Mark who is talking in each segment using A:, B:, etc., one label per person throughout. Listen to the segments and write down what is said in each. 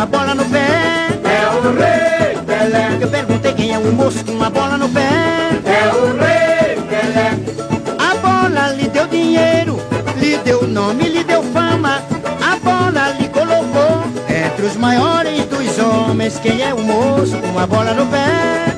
A: uma bola no pé.
B: É o rei Pelé.
A: Eu perguntei quem é o moço com uma bola no pé.
B: É o rei Pelé.
A: A bola lhe deu dinheiro, lhe deu nome, lhe deu fama. A bola lhe colocou entre os maiores dos homens. Quem é o moço com uma bola no pé?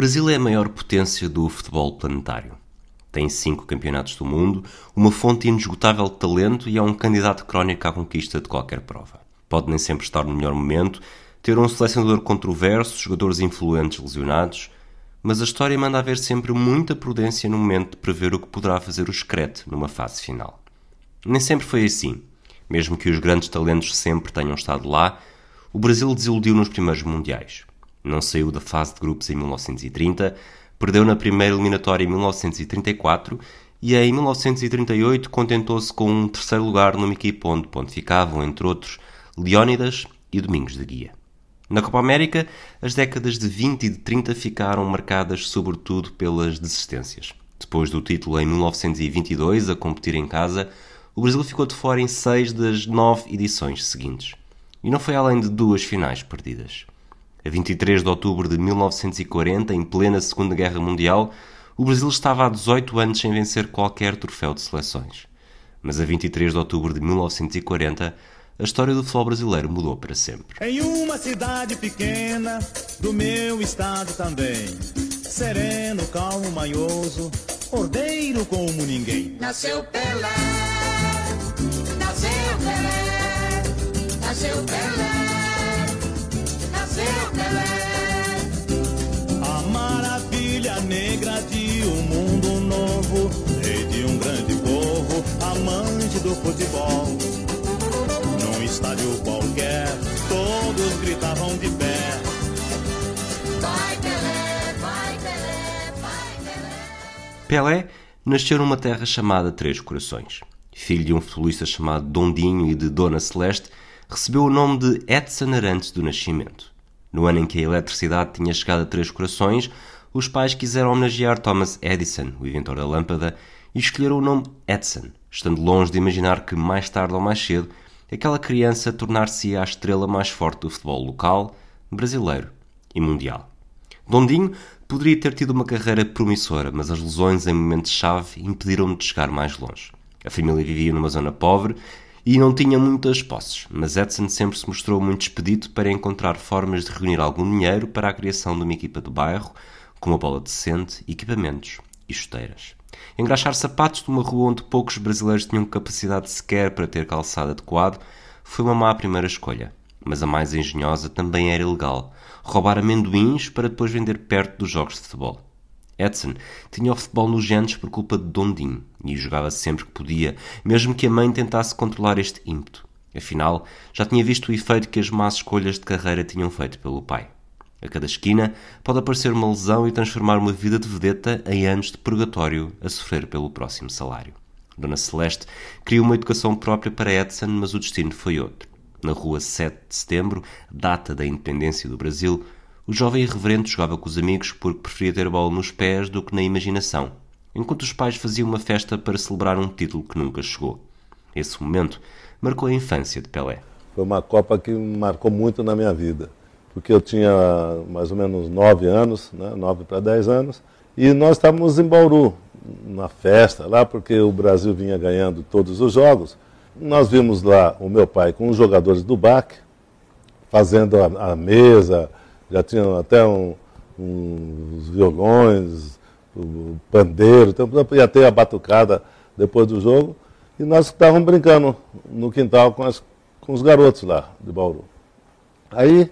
C: Brasil é a maior potência do futebol planetário. Tem cinco campeonatos do mundo, uma fonte inesgotável de talento e é um candidato crónico à conquista de qualquer prova. Pode nem sempre estar no melhor momento, ter um selecionador controverso, jogadores influentes lesionados, mas a história manda haver sempre muita prudência no momento de prever o que poderá fazer o Screte numa fase final. Nem sempre foi assim. Mesmo que os grandes talentos sempre tenham estado lá, o Brasil desiludiu nos primeiros mundiais. Não saiu da fase de grupos em 1930, perdeu na primeira eliminatória em 1934 e em 1938 contentou-se com um terceiro lugar numa equipa onde pontificavam, entre outros, Leónidas e Domingos de Guia. Na Copa América, as décadas de 20 e de 30 ficaram marcadas sobretudo pelas desistências. Depois do título em 1922, a competir em casa, o Brasil ficou de fora em seis das nove edições seguintes. E não foi além de duas finais perdidas. A 23 de outubro de 1940, em plena Segunda Guerra Mundial, o Brasil estava há 18 anos sem vencer qualquer troféu de seleções. Mas a 23 de outubro de 1940, a história do futebol brasileiro mudou para sempre.
D: Em uma cidade pequena do meu estado também, sereno, calmo, manhoso, ordeiro como ninguém.
E: Nasceu Pelé, nasceu Pelé, nasceu Pelé, Pelé.
D: A maravilha negra de um mundo novo, rei de um grande povo, amante do futebol. Num estádio qualquer, todos gritavam de pé.
E: Vai Pelé, vai Pelé, vai Pelé.
C: Pelé nasceu numa terra chamada Três Corações. Filho de um futebolista chamado Dondinho e de Dona Celeste, recebeu o nome de Edson Arantes do nascimento. No ano em que a eletricidade tinha chegado a Três Corações, os pais quiseram homenagear Thomas Edison, o inventor da lâmpada, e escolheram o nome Edson, estando longe de imaginar que, mais tarde ou mais cedo, aquela criança tornar-se a estrela mais forte do futebol local, brasileiro e mundial. Dondinho poderia ter tido uma carreira promissora, mas as lesões em momentos-chave impediram-no de chegar mais longe. A família vivia numa zona pobre e não tinha muitas posses, mas Edson sempre se mostrou muito expedito para encontrar formas de reunir algum dinheiro para a criação de uma equipa do bairro, com uma bola decente, equipamentos e chuteiras. Engraxar sapatos numa rua onde poucos brasileiros tinham capacidade sequer para ter calçado adequado foi uma má primeira escolha, mas a mais engenhosa também era ilegal roubar amendoins para depois vender perto dos jogos de futebol. Edson tinha o futebol nos genes por culpa de Dondinho e jogava sempre que podia, mesmo que a mãe tentasse controlar este ímpeto. Afinal, já tinha visto o efeito que as más escolhas de carreira tinham feito pelo pai. A cada esquina pode aparecer uma lesão e transformar uma vida de vedeta em anos de purgatório a sofrer pelo próximo salário. Dona Celeste criou uma educação própria para Edson, mas o destino foi outro. Na rua 7 de setembro, data da independência do Brasil, o jovem irreverente jogava com os amigos porque preferia ter bola nos pés do que na imaginação, enquanto os pais faziam uma festa para celebrar um título que nunca chegou. Esse momento marcou a infância de Pelé.
F: Foi uma Copa que marcou muito na minha vida, porque eu tinha mais ou menos nove anos, né, nove para dez anos, e nós estávamos em Bauru, na festa lá, porque o Brasil vinha ganhando todos os jogos. Nós vimos lá o meu pai com os jogadores do BAC, fazendo a, a mesa, já tinham até um, uns violões, o pandeiro, então ia ter a batucada depois do jogo. E nós estávamos brincando no quintal com, as, com os garotos lá de Bauru. Aí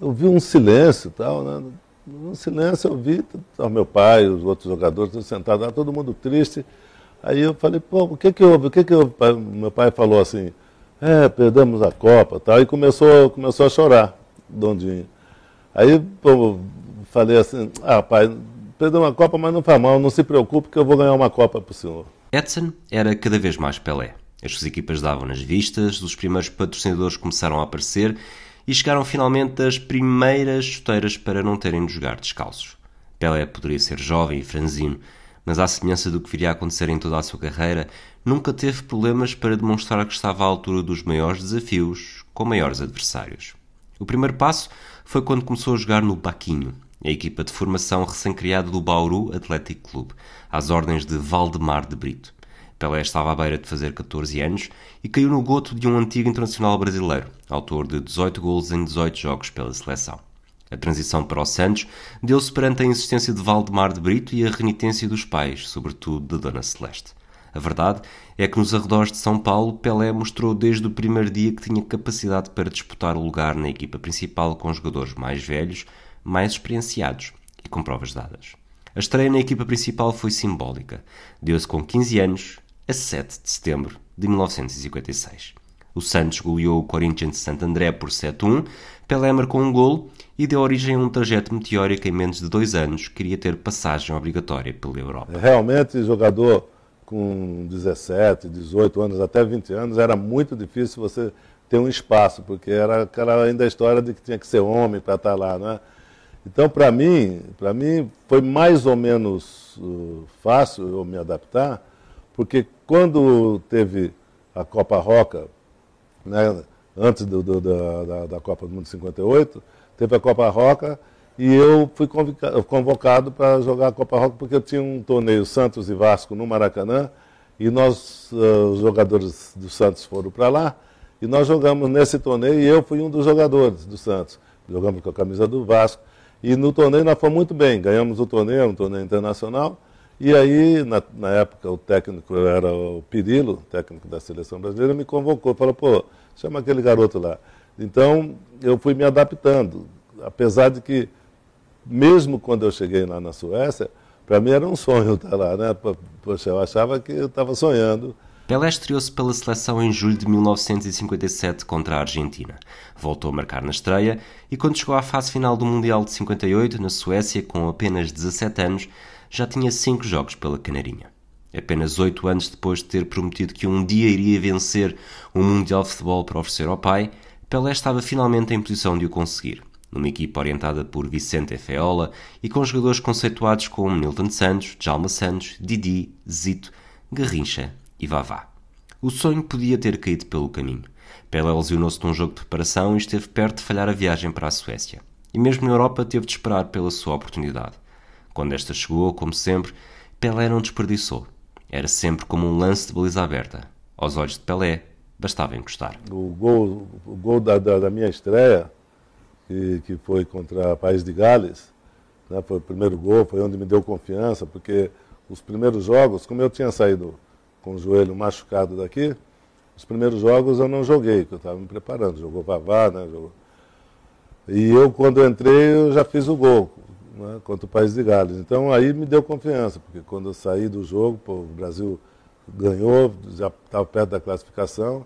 F: eu vi um silêncio e tal, né? No silêncio eu vi o meu pai, os outros jogadores sentados lá, todo mundo triste. Aí eu falei, pô, o que que houve? O que que houve? Meu pai falou assim, é, perdemos a Copa tal, e começou, começou a chorar, Dondinho. Aí pô, falei assim, ah, pai, perdeu uma Copa, mas não faz mal, não se preocupe que eu vou ganhar uma Copa para o senhor.
C: Edson era cada vez mais Pelé. As suas equipas davam nas vistas, os primeiros patrocinadores começaram a aparecer e chegaram finalmente as primeiras chuteiras para não terem de jogar descalços. Pelé poderia ser jovem e franzino, mas à semelhança do que viria a acontecer em toda a sua carreira, nunca teve problemas para demonstrar que estava à altura dos maiores desafios com maiores adversários. O primeiro passo foi quando começou a jogar no Baquinho, a equipa de formação recém-criada do Bauru Athletic Club, às ordens de Valdemar de Brito. Pelé estava à beira de fazer 14 anos e caiu no goto de um antigo internacional brasileiro, autor de 18 gols em 18 jogos pela seleção. A transição para o Santos deu-se perante a insistência de Valdemar de Brito e a renitência dos pais, sobretudo de Dona Celeste. A verdade é que nos arredores de São Paulo, Pelé mostrou desde o primeiro dia que tinha capacidade para disputar o lugar na equipa principal com jogadores mais velhos, mais experienciados e com provas dadas. A estreia na equipa principal foi simbólica. Deu-se com 15 anos, a 7 de setembro de 1956. O Santos goleou o Corinthians de Santo André por 7-1, Pelé marcou um golo e deu origem a um trajeto meteórico em menos de dois anos que queria ter passagem obrigatória pela Europa.
F: Realmente, jogador com 17, 18 anos, até 20 anos, era muito difícil você ter um espaço, porque era aquela ainda a história de que tinha que ser homem para estar lá, né? Então, para mim, para mim foi mais ou menos uh, fácil eu me adaptar, porque quando teve a Copa Roca, né, antes do, do, da, da, Copa do Mundo 58, teve a Copa Roca e eu fui convocado para jogar a Copa Roca porque eu tinha um torneio Santos e Vasco no Maracanã e nós, os jogadores do Santos foram para lá e nós jogamos nesse torneio e eu fui um dos jogadores do Santos. Jogamos com a camisa do Vasco e no torneio nós fomos muito bem, ganhamos o torneio, um torneio internacional e aí, na, na, época, o técnico era o Pirilo, técnico da seleção brasileira, me convocou, falou, pô, chama aquele garoto lá. Então, eu fui me adaptando, apesar de que, mesmo quando eu cheguei lá na Suécia, para mim era um sonho estar lá, né? Poxa, eu achava que eu estava sonhando.
C: Pelé estreou-se pela seleção em julho de 1957 contra a Argentina. Voltou a marcar na estreia e, quando chegou à fase final do Mundial de 58, na Suécia, com apenas 17 anos, já tinha cinco jogos pela Canarinha. Apenas oito anos depois de ter prometido que um dia iria vencer o um Mundial de Futebol para oferecer ao pai, Pelé estava finalmente em posição de o conseguir, numa equipa orientada por Vicente Feola e com jogadores conceituados como Nilton Santos, Djalma Santos, Didi, Zito, Garrincha e Vavá. O sonho podia ter caído pelo caminho. Pelé lesionou-se num jogo de preparação e esteve perto de falhar a viagem para a Suécia. E mesmo na Europa teve de esperar pela sua oportunidade. Quando esta chegou, como sempre, Pelé não desperdiçou. Era sempre como um lance de baliza aberta. Aos olhos de Pelé, bastava encostar.
F: O gol, o gol da, da, da minha estreia, que, que foi contra o País de Gales, né, foi o primeiro gol, foi onde me deu confiança, porque os primeiros jogos, como eu tinha saído com o joelho machucado daqui, os primeiros jogos eu não joguei, porque eu estava me preparando. Jogou Vavá, né? Jogou... E eu, quando entrei, eu já fiz o gol né, contra o País de Gales. Então aí me deu confiança, porque quando eu saí do jogo, pô, o Brasil ganhou, já estava perto da classificação.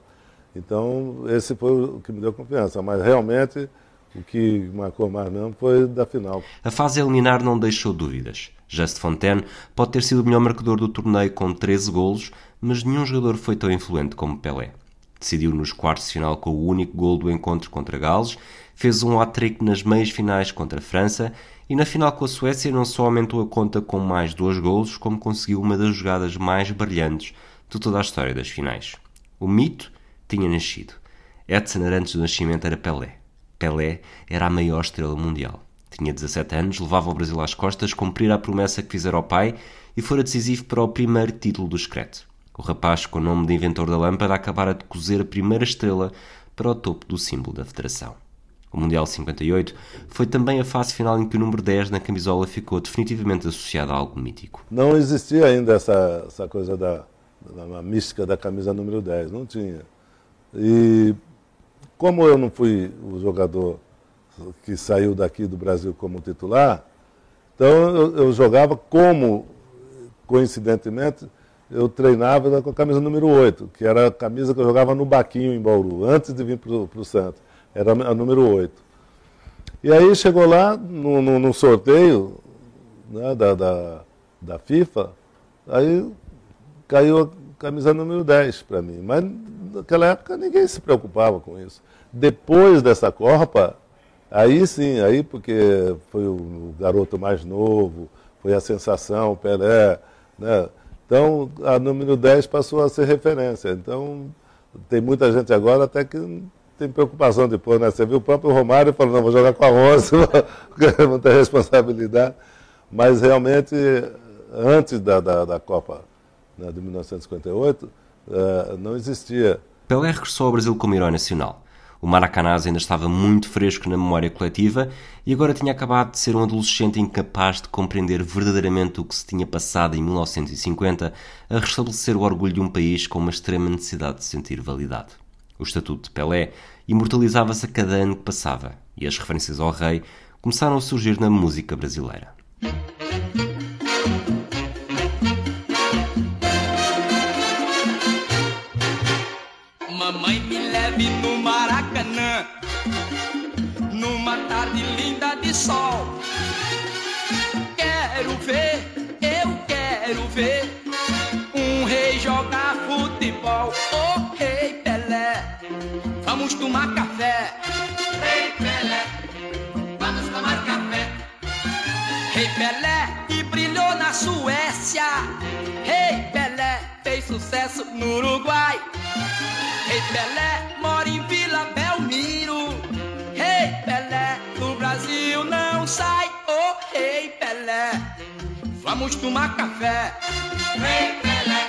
F: Então esse foi o que me deu confiança. Mas realmente o que marcou mais mesmo foi da final.
C: A fase eliminar não deixou dúvidas. Just Fontaine pode ter sido o melhor marcador do torneio com 13 golos, mas nenhum jogador foi tão influente como Pelé. Decidiu nos quartos de final com o único gol do encontro contra Gales, fez um hat-trick nas meias finais contra a França e na final com a Suécia não só aumentou a conta com mais dois golos, como conseguiu uma das jogadas mais brilhantes de toda a história das finais. O mito tinha nascido. Edson antes do nascimento era Pelé. Pelé era a maior estrela mundial. Tinha 17 anos, levava o Brasil às costas, cumprira a promessa que fizera ao pai e fora decisivo para o primeiro título do secreto. O rapaz, com o nome de inventor da lâmpada, acabara de cozer a primeira estrela para o topo do símbolo da federação. O Mundial 58 foi também a fase final em que o número 10 na camisola ficou definitivamente associado a algo mítico.
F: Não existia ainda essa, essa coisa da, da mística da camisa número 10, não tinha. E como eu não fui o jogador que saiu daqui do Brasil como titular, então eu, eu jogava como, coincidentemente, eu treinava com a camisa número 8, que era a camisa que eu jogava no Baquinho, em Bauru, antes de vir para o Santos era a número 8. E aí chegou lá, no, no, no sorteio né, da, da, da FIFA, aí caiu a camisa número 10 para mim. Mas naquela época ninguém se preocupava com isso. Depois dessa Copa, aí sim, aí porque foi o garoto mais novo, foi a sensação, o Pelé, né? Então a número 10 passou a ser referência. Então tem muita gente agora até que tem preocupação depois, né? Você viu o próprio Romário falando, não, vou jogar com a 11, não tem responsabilidade. Mas realmente, antes da, da, da Copa né, de 1958, eh, não existia.
C: Pelé regressou ao Brasil como herói nacional. O Maracanãs ainda estava muito fresco na memória coletiva e agora tinha acabado de ser um adolescente incapaz de compreender verdadeiramente o que se tinha passado em 1950 a restabelecer o orgulho de um país com uma extrema necessidade de sentir validade. O estatuto de Pelé imortalizava-se a cada ano que passava e as referências ao rei começaram a surgir na música brasileira.
G: Vamos tomar café.
E: Rei Pelé, vamos tomar café.
G: Rei Pelé, que brilhou na Suécia. Rei Pelé, fez sucesso no Uruguai. Rei Pelé mora em Vila Belmiro. Rei Pelé, do Brasil não sai. Oh, Rei Pelé, vamos tomar café.
E: Rei Pelé,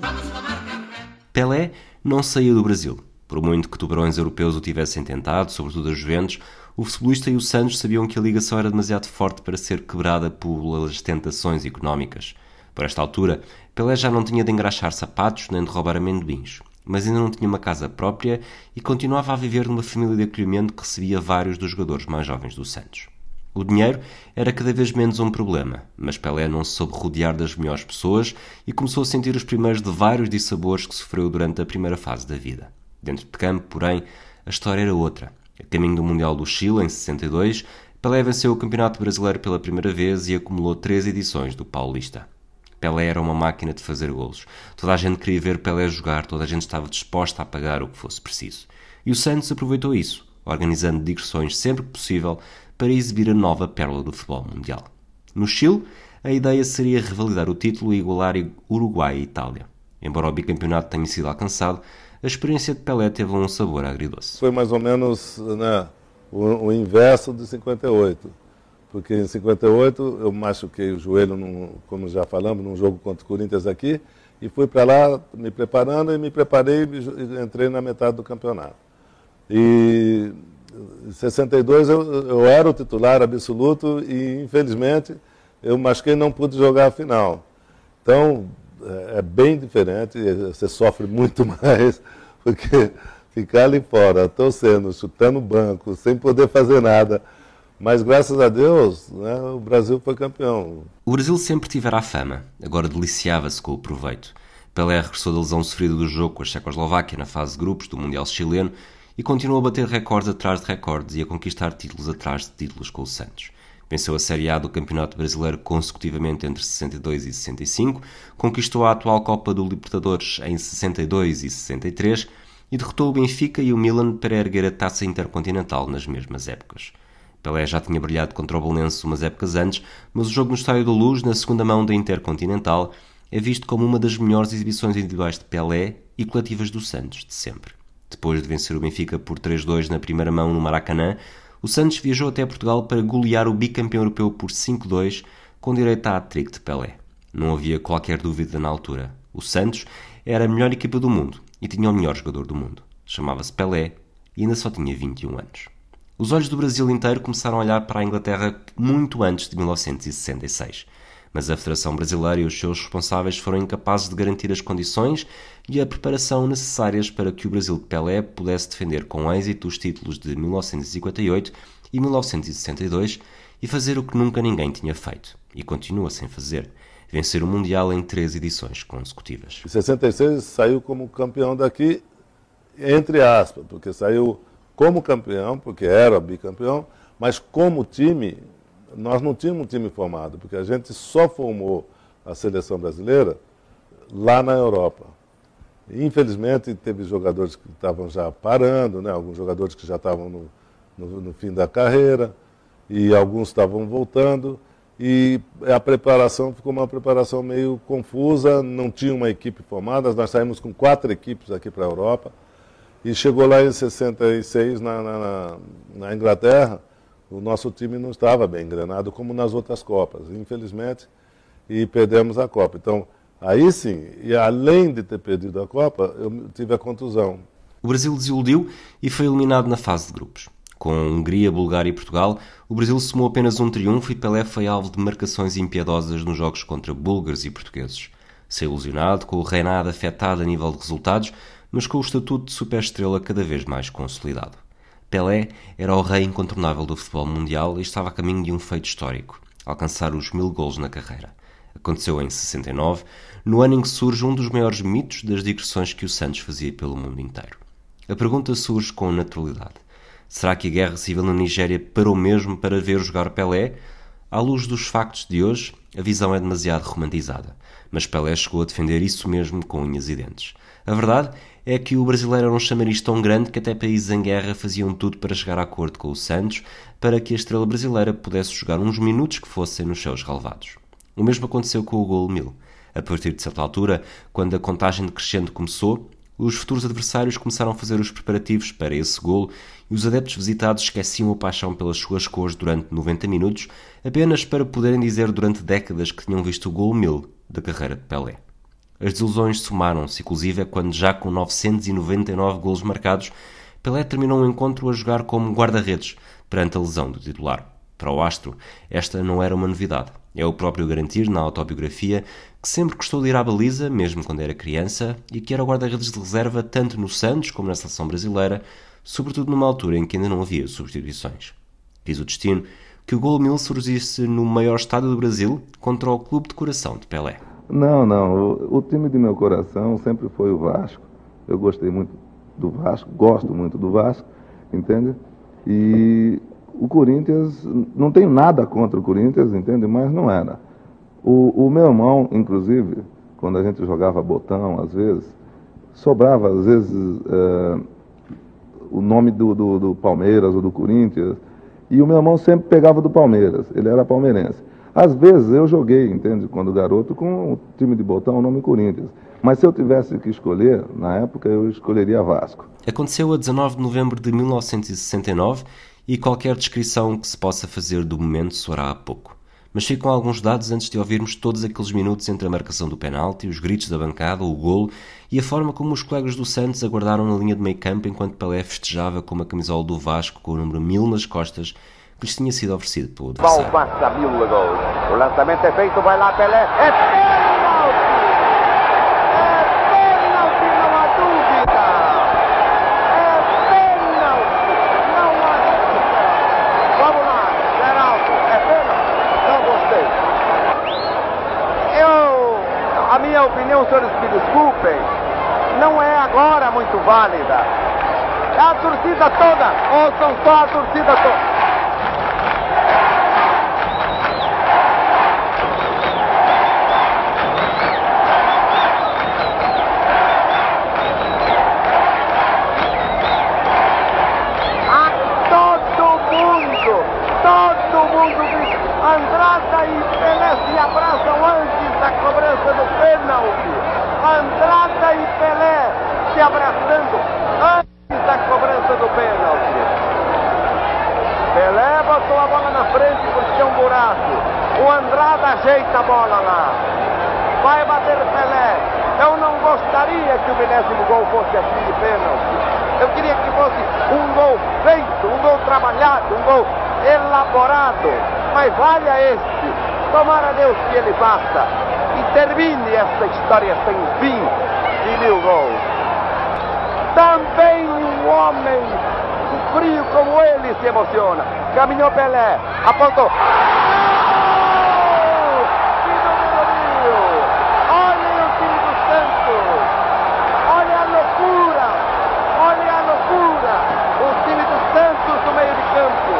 E: vamos tomar café.
C: Pelé não saía do Brasil. Por muito que tubarões europeus o tivessem tentado, sobretudo a Juventus, o futebolista e o Santos sabiam que a ligação era demasiado forte para ser quebrada pelas tentações económicas. Por esta altura, Pelé já não tinha de engraxar sapatos nem de roubar amendoins mas ainda não tinha uma casa própria e continuava a viver numa família de acolhimento que recebia vários dos jogadores mais jovens do Santos. O dinheiro era cada vez menos um problema, mas Pelé não se soube rodear das melhores pessoas e começou a sentir os primeiros de vários dissabores que sofreu durante a primeira fase da vida. Dentro de campo, porém, a história era outra. A caminho do Mundial do Chile, em 62, Pelé venceu o Campeonato Brasileiro pela primeira vez e acumulou três edições do Paulista. Pelé era uma máquina de fazer golos. Toda a gente queria ver Pelé jogar, toda a gente estava disposta a pagar o que fosse preciso. E o Santos aproveitou isso, organizando digressões sempre que possível para exibir a nova pérola do futebol mundial. No Chile, a ideia seria revalidar o título e igualar Uruguai e Itália. Embora o bicampeonato tenha sido alcançado, a experiência de Pelé teve um sabor agridoce.
F: Foi mais ou menos né, o, o inverso de 58 porque em 58 eu machuquei o joelho, num, como já falamos, num jogo contra o Corinthians aqui, e fui para lá me preparando e me preparei e entrei na metade do campeonato. E em 62 eu, eu era o titular absoluto e infelizmente eu machuquei e não pude jogar a final. Então é, é bem diferente, você sofre muito mais, porque ficar ali fora, torcendo, chutando banco, sem poder fazer nada mas graças a Deus, né, o Brasil foi campeão.
C: O Brasil sempre tivera a fama, agora deliciava-se com o proveito. Pelé regressou da lesão sofrida do jogo com a Checoslováquia na fase de grupos do Mundial chileno e continuou a bater recordes atrás de recordes e a conquistar títulos atrás de títulos com o Santos. Venceu a Série A do Campeonato Brasileiro consecutivamente entre 62 e 65, conquistou a atual Copa do Libertadores em 62 e 63 e derrotou o Benfica e o Milan para erguer a taça intercontinental nas mesmas épocas. Pelé já tinha brilhado contra o Belenenses umas épocas antes, mas o jogo no Estádio da Luz, na segunda mão da Intercontinental, é visto como uma das melhores exibições individuais de Pelé e coletivas do Santos de sempre. Depois de vencer o Benfica por 3-2 na primeira mão no Maracanã, o Santos viajou até Portugal para golear o bicampeão europeu por 5-2, com direito à hat-trick de Pelé. Não havia qualquer dúvida na altura. O Santos era a melhor equipa do mundo e tinha o melhor jogador do mundo. Chamava-se Pelé e ainda só tinha 21 anos. Os olhos do Brasil inteiro começaram a olhar para a Inglaterra muito antes de 1966, mas a Federação Brasileira e os seus responsáveis foram incapazes de garantir as condições e a preparação necessárias para que o Brasil de Pelé pudesse defender com êxito os títulos de 1958 e 1962 e fazer o que nunca ninguém tinha feito, e continua sem fazer, vencer o Mundial em três edições consecutivas.
F: Em 66 saiu como campeão daqui, entre aspas, porque saiu como campeão, porque era bicampeão, Mas como time, nós não tínhamos um time formado, porque a gente só formou a seleção brasileira lá na Europa. Infelizmente, teve jogadores que estavam já parando, né? alguns jogadores que já estavam no, no, no fim da carreira, e alguns estavam voltando, e a preparação ficou uma preparação meio confusa, não tinha uma equipe formada, nós saímos com quatro equipes aqui para a Europa, e chegou lá em 66, na, na, na Inglaterra, o nosso time não estava bem engrenado como nas outras Copas, infelizmente, e perdemos a Copa. Então, aí sim, e além de ter perdido a Copa, eu tive a contusão.
C: O Brasil desiludiu e foi eliminado na fase de grupos. Com Hungria, Bulgária e Portugal, o Brasil somou apenas um triunfo e Pelé foi alvo de marcações impiedosas nos jogos contra búlgaros e portugueses. Saiu ilusionado, com o reinado afetado a nível de resultados, mas com o estatuto de superestrela cada vez mais consolidado. Pelé era o rei incontornável do futebol mundial e estava a caminho de um feito histórico, alcançar os mil gols na carreira. Aconteceu em 69, no ano em que surge um dos maiores mitos das digressões que o Santos fazia pelo mundo inteiro. A pergunta surge com naturalidade. Será que a guerra civil na Nigéria parou mesmo para ver jogar Pelé? À luz dos factos de hoje, a visão é demasiado romantizada, mas Pelé chegou a defender isso mesmo com unhas e dentes. A verdade é que o brasileiro era um chamariz tão grande que até países em guerra faziam tudo para chegar a acordo com o Santos para que a estrela brasileira pudesse jogar uns minutos que fossem nos seus relevados. O mesmo aconteceu com o gol 1000. A partir de certa altura, quando a contagem decrescente começou, os futuros adversários começaram a fazer os preparativos para esse golo e os adeptos visitados esqueciam a paixão pelas suas cores durante 90 minutos, apenas para poderem dizer durante décadas que tinham visto o gol 1000 da carreira de Pelé. As desilusões somaram-se, inclusive, quando já com 999 golos marcados, Pelé terminou o encontro a jogar como guarda-redes, perante a lesão do titular. Para o astro, esta não era uma novidade. É o próprio garantir na autobiografia que sempre gostou de ir à baliza, mesmo quando era criança, e que era guarda-redes de reserva tanto no Santos como na seleção brasileira, sobretudo numa altura em que ainda não havia substituições. Diz o destino que o gol mil surgisse no maior estádio do Brasil contra o clube de coração de Pelé.
H: Não, não. O, o, time de meu coração sempre foi o Vasco. Eu gostei muito do Vasco, gosto muito do Vasco, entende? E o Corinthians, não tenho nada contra o Corinthians, entende? Mas não era. O, o meu irmão, inclusive, quando a gente jogava botão, às vezes, sobrava, às vezes, é, o nome do, do, do Palmeiras ou do Corinthians, e o meu irmão sempre pegava do Palmeiras, ele era palmeirense. Às vezes eu joguei, entende, quando garoto, com o time de botão, o nome Corinthians. Mas se eu tivesse que escolher, na época eu escolheria Vasco.
C: Aconteceu a 19 de novembro de 1969 e qualquer descrição que se possa fazer do momento soará a pouco. Mas ficam alguns dados antes de ouvirmos todos aqueles minutos entre a marcação do penalti, os gritos da bancada, o golo e a forma como os colegas do Santos aguardaram na linha de meio campo enquanto Pelé festejava com uma camisola do Vasco com o número 1000 nas costas que lhes tinha sido oferecido pelo adversário.
I: passa mil gols. O lançamento é feito, vai lá Pelé. É pênalti! É pênalti, não há dúvida! É pênalti, não há dúvida! Vamos lá, Geraldo, é pênalti? Não gostei. Eu, a minha opinião, senhores me desculpem, não é agora muito válida. É a torcida toda, ouçam só a torcida toda. Andrada e Pelé se abraçam antes da cobrança do pênalti. Andrada e Pelé se abraçando antes da cobrança do pênalti. Pelé botou a bola na frente porque tinha um buraco. O Andrada ajeita a bola lá. Vai bater Pelé. Eu não gostaria que o milésimo gol fosse assim de pênalti. Eu queria que fosse um gol feito, um gol trabalhado, um gol elaborado mas valha este. Tomara Deus que ele faça e termine esta história sem fim de mil gols. Também um homem frio como ele se emociona. Caminhou Pelé, apontou. Olhem o time do Santos. Olha a loucura. Olha a loucura. O time do Santos no meio de campo.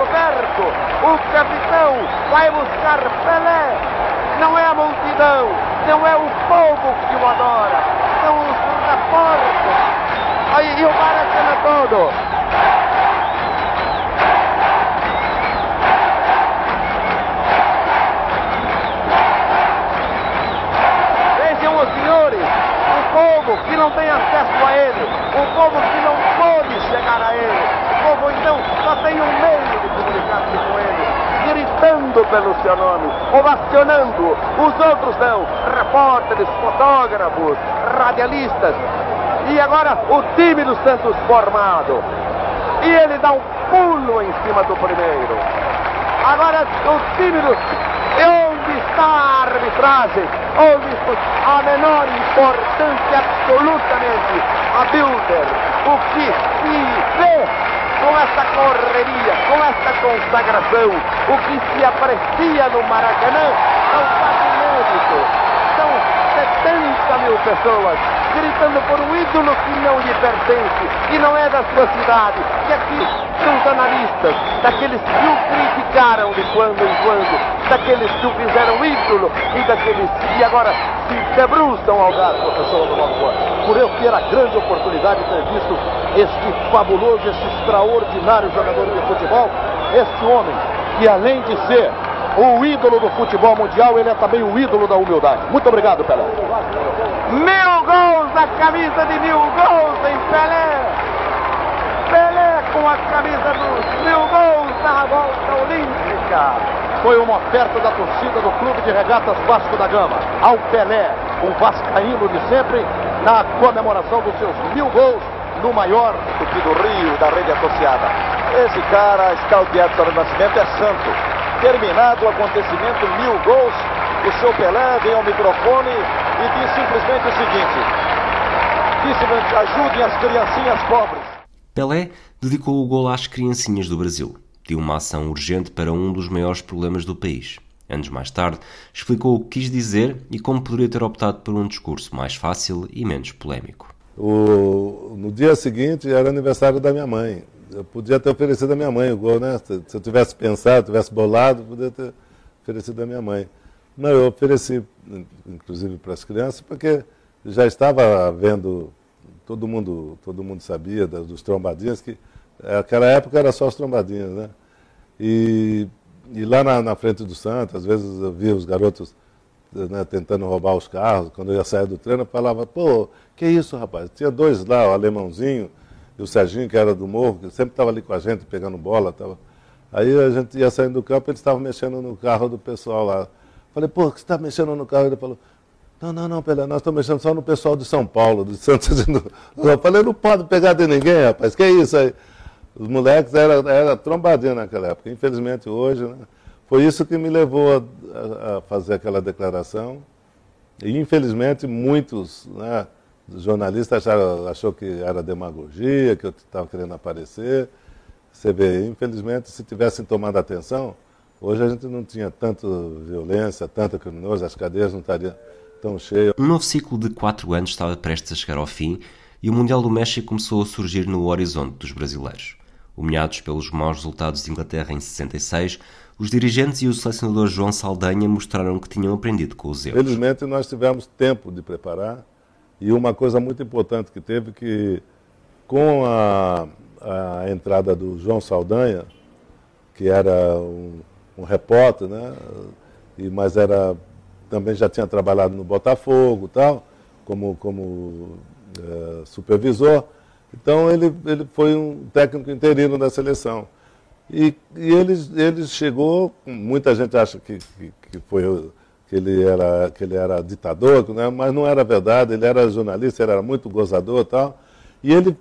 I: Roberto, o capitão, vai buscar Pelé. Não é a multidão, não é o povo que o adora, são os repórteres. Aí, e o Maracanã todo. Vejam os senhores, o povo que não tem acesso a ele, o povo que não pode chegar a ele, o povo então só tem um meio de comunicar-se com ele, pelo seu nome, ovacionando, os outros não, repórteres, fotógrafos, radialistas, e agora o time do Santos formado, e ele dá um pulo em cima do primeiro, agora o time do... E onde está a arbitragem? Onde a menor importância absolutamente? A Bilder, o que se vê com essa correria, com essa consagração, o que se aprecia no Maracanã é fato inédito. São 70 mil pessoas gritando por um ídolo que não lhe pertence, que não é da sua cidade, que aqui são os analistas, daqueles que o criticaram de quando em quando, daqueles que o fizeram ídolo e daqueles que agora se debruçam ao gás, professor Lobo
J: Por eu ter a grande oportunidade de ter visto este fabuloso, este extraordinário jogador de futebol, este homem que além de ser o ídolo do futebol mundial, ele é também o ídolo da humildade. Muito obrigado, Pelé.
I: Mil gols, a camisa de mil gols em Pelé. Pelé com a camisa dos mil gols na volta olímpica.
J: Foi uma oferta da torcida do Clube de Regatas Vasco da Gama ao Pelé, o vascaíno de sempre, na comemoração dos seus mil gols no maior
K: Tupi do Rio, da rede associada. Esse cara, escaldeado para o nascimento, é santo. Terminado o acontecimento, mil gols, o seu Pelé vem ao microfone e diz simplesmente o seguinte: disse ajudem as criancinhas pobres.
C: Pelé dedicou o gol às criancinhas do Brasil. Deu uma ação urgente para um dos maiores problemas do país. Anos mais tarde, explicou o que quis dizer e como poderia ter optado por um discurso mais fácil e menos polémico.
F: O, no dia seguinte era aniversário da minha mãe eu podia ter oferecido a minha mãe o gol, né? Se, se eu tivesse pensado, tivesse bolado, podia ter oferecido a minha mãe. Não, eu ofereci, inclusive para as crianças, porque já estava vendo, todo mundo, todo mundo sabia dos trombadinhas, que naquela época era só os trombadinhas, né? E, e lá na, na, frente do Santos, às vezes eu via os garotos né, tentando roubar os carros, quando eu ia sair do treino, eu falava, pô, que isso, rapaz? Tinha dois lá, o alemãozinho e o Serginho, que era do Morro, que sempre estava ali com a gente, pegando bola. Tava... Aí a gente ia saindo do campo, eles estavam mexendo no carro do pessoal lá. Falei, pô, você está mexendo no carro? Ele falou, não, não, não, Pelé, nós estamos mexendo só no pessoal de São Paulo, de Santos. Eu falei, não pode pegar de ninguém, rapaz, que isso aí? Os moleques eram era trombadinha naquela época. Infelizmente hoje, né? Foi isso que me levou a, a fazer aquela declaração. E infelizmente muitos, né, o jornalista acharam, achou que era demagogia, que eu estava querendo aparecer. Você vê, infelizmente, se tivessem tomado atenção, hoje a gente não tinha tanta violência, tanta criminosa, as cadeias não estariam tão cheias.
C: Um novo ciclo de quatro anos estava prestes a chegar ao fim e o Mundial do México começou a surgir no horizonte dos brasileiros. Humilhados pelos maus resultados de Inglaterra em 66, os dirigentes e o selecionador João Saldanha mostraram que tinham aprendido com os erros.
F: Felizmente nós tivemos tempo de preparar e uma coisa muito importante que teve que, com a, a entrada do João Saldanha, que era um, um repórter, né? E, mas era, também já tinha trabalhado no Botafogo tal, como, como é, supervisor. Então ele, ele foi um técnico interino da seleção. E, e ele, ele chegou, muita gente acha que, que, que foi que ele era, que ele era ditador, né? mas não era verdade, ele era jornalista, ele era muito gozador e tal. E ele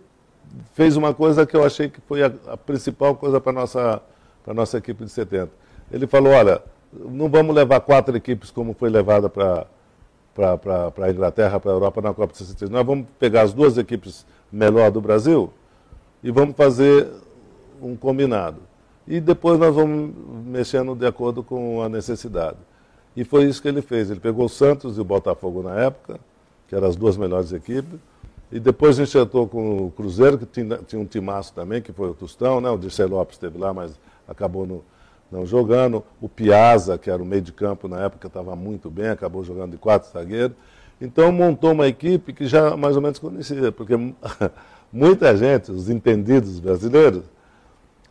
F: fez uma coisa que eu achei que foi a, a principal coisa para a nossa, nossa equipe de 70. Ele falou, olha, não vamos levar quatro equipes como foi levada para a Inglaterra, para a Europa na Copa de 63. Nós vamos pegar as duas equipes melhor do Brasil e vamos fazer um combinado. E depois nós vamos mexendo de acordo com a necessidade. E foi isso que ele fez. Ele pegou o Santos e o Botafogo na época, que eram as duas melhores equipes, e depois enxertou com o Cruzeiro, que tinha, tinha um timaço também, que foi o Tostão, né? o Dirceu Lopes esteve lá, mas acabou no, não jogando. O Piazza, que era o meio de campo na época, estava muito bem, acabou jogando de quatro zagueiros. Então montou uma equipe que já mais ou menos conhecia, porque muita gente, os entendidos brasileiros,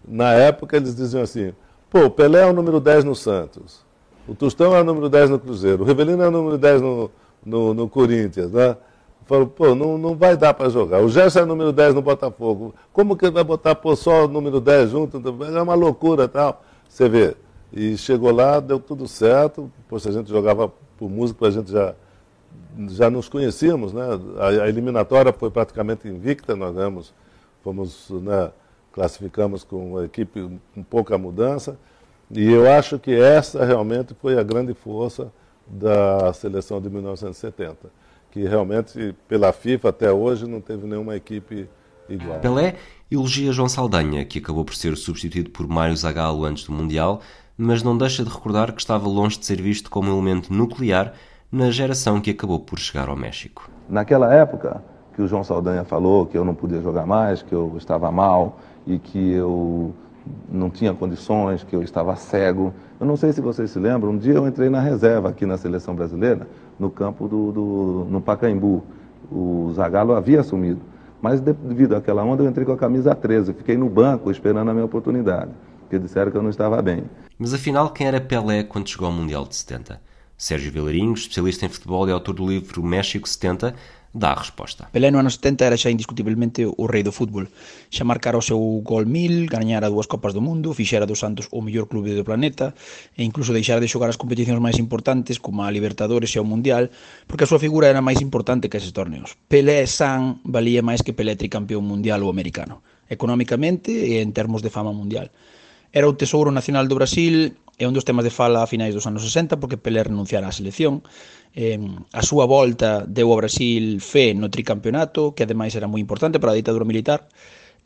F: na época eles diziam assim, pô, o Pelé é o número 10 no Santos, o Tostão é o número 10 no Cruzeiro, o Rivelino é o número 10 no, no, no Corinthians, né? Falou, pô, não, não vai dar para jogar. O Gerson é o número 10 no Botafogo. Como que vai botar pô, só o número 10 junto? É uma loucura tal. Você vê. E chegou lá, deu tudo certo. Poxa, a gente jogava por música, a gente já, já nos conhecíamos, né? A, a eliminatória foi praticamente invicta, nós ganhamos, fomos, né, classificamos com a equipe com pouca mudança. E eu acho que essa realmente foi a grande força da seleção de 1970, que realmente, pela FIFA até hoje, não teve nenhuma equipe igual.
C: Pelé elogia João Saldanha, que acabou por ser substituído por Mário Zagallo antes do Mundial, mas não deixa de recordar que estava longe de ser visto como elemento nuclear na geração que acabou por chegar ao México.
H: Naquela época que o João Saldanha falou que eu não podia jogar mais, que eu estava mal e que eu não tinha condições, que eu estava cego. Eu não sei se vocês se lembram, um dia eu entrei na reserva aqui na seleção brasileira, no campo do, do no Pacaembu. O Zagallo havia assumido. Mas devido àquela onda, eu entrei com a camisa 13, fiquei no banco esperando a minha oportunidade, porque disseram que eu não estava bem.
C: Mas afinal, quem era Pelé quando chegou ao Mundial de 70? Sérgio Vilarinho, especialista em futebol e autor do livro México 70, dá a resposta.
L: Pelé no ano 70 era xa indiscutiblemente o rei do fútbol. Xa marcara o seu gol mil, gañara dúas copas do mundo, fixera do Santos o mellor clube do planeta e incluso deixara de xogar as competicións máis importantes como a Libertadores e o Mundial porque a súa figura era máis importante que eses torneos. Pelé San valía máis que Pelé tricampeón mundial ou americano, económicamente e en termos de fama mundial. Era o tesouro nacional do Brasil é un dos temas de fala a finais dos anos 60 porque Pelé renunciara á selección. Eh, a súa volta deu ao Brasil fe no tricampeonato, que ademais era moi importante para a ditadura militar.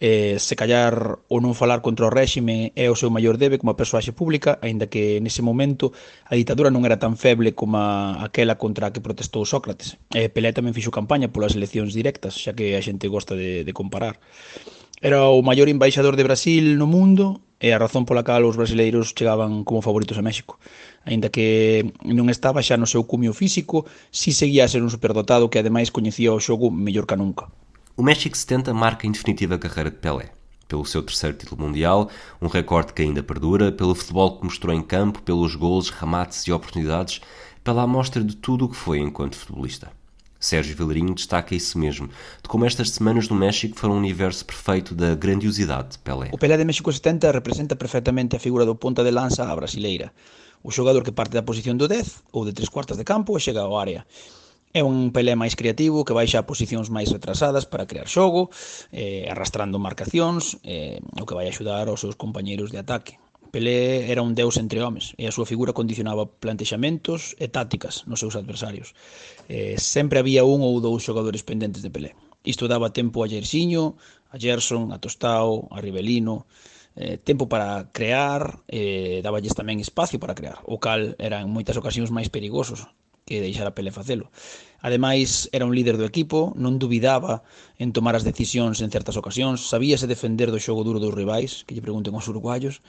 L: Eh, se callar ou non falar contra o réxime é o seu maior debe como persoaxe pública, aínda que nese momento a ditadura non era tan feble como aquela contra a que protestou Sócrates. Eh, Pelé tamén fixo campaña polas eleccións directas, xa que a xente gosta de, de comparar. Era o maior embaixador de Brasil no mundo e a razón pola cal os brasileiros chegaban como favoritos a México. Ainda que non estaba xa no seu cumio físico, si seguía a ser un superdotado que ademais coñecía o xogo mellor que nunca.
C: O México 70 marca em definitiva a carreira de Pelé. Pelo seu terceiro título mundial, um recorde que ainda perdura, pelo futebol que mostrou em campo, pelos gols, remates e oportunidades, pela amostra de tudo o que foi enquanto futebolista. Sérgio Vilarinho destaca isso mesmo, de como estas semanas no México foram um universo perfeito da grandiosidade de Pelé.
L: O Pelé de México 70 representa perfectamente a figura do ponta de lanza a brasileira, o xogador que parte da posición do 10 ou de tres cuartas de campo e chega ao área. É un Pelé máis creativo que baixa a posicións máis retrasadas para crear xogo, eh, arrastrando marcacións, eh, o que vai axudar aos seus compañeiros de ataque. Pelé era un deus entre homes e a súa figura condicionaba plantexamentos e tácticas nos seus adversarios. Eh, sempre había un ou dous xogadores pendentes de Pelé. Isto daba tempo a Jairzinho, a Gerson, a Tostao, a Rivelino, eh, tempo para crear, eh, daballes tamén espacio para crear, o cal era en moitas ocasións máis perigosos que deixar a Pelé facelo. Ademais, era un líder do equipo, non dubidaba en tomar as decisións en certas ocasións, sabíase defender do xogo duro dos rivais, que lle pregunten aos uruguayos,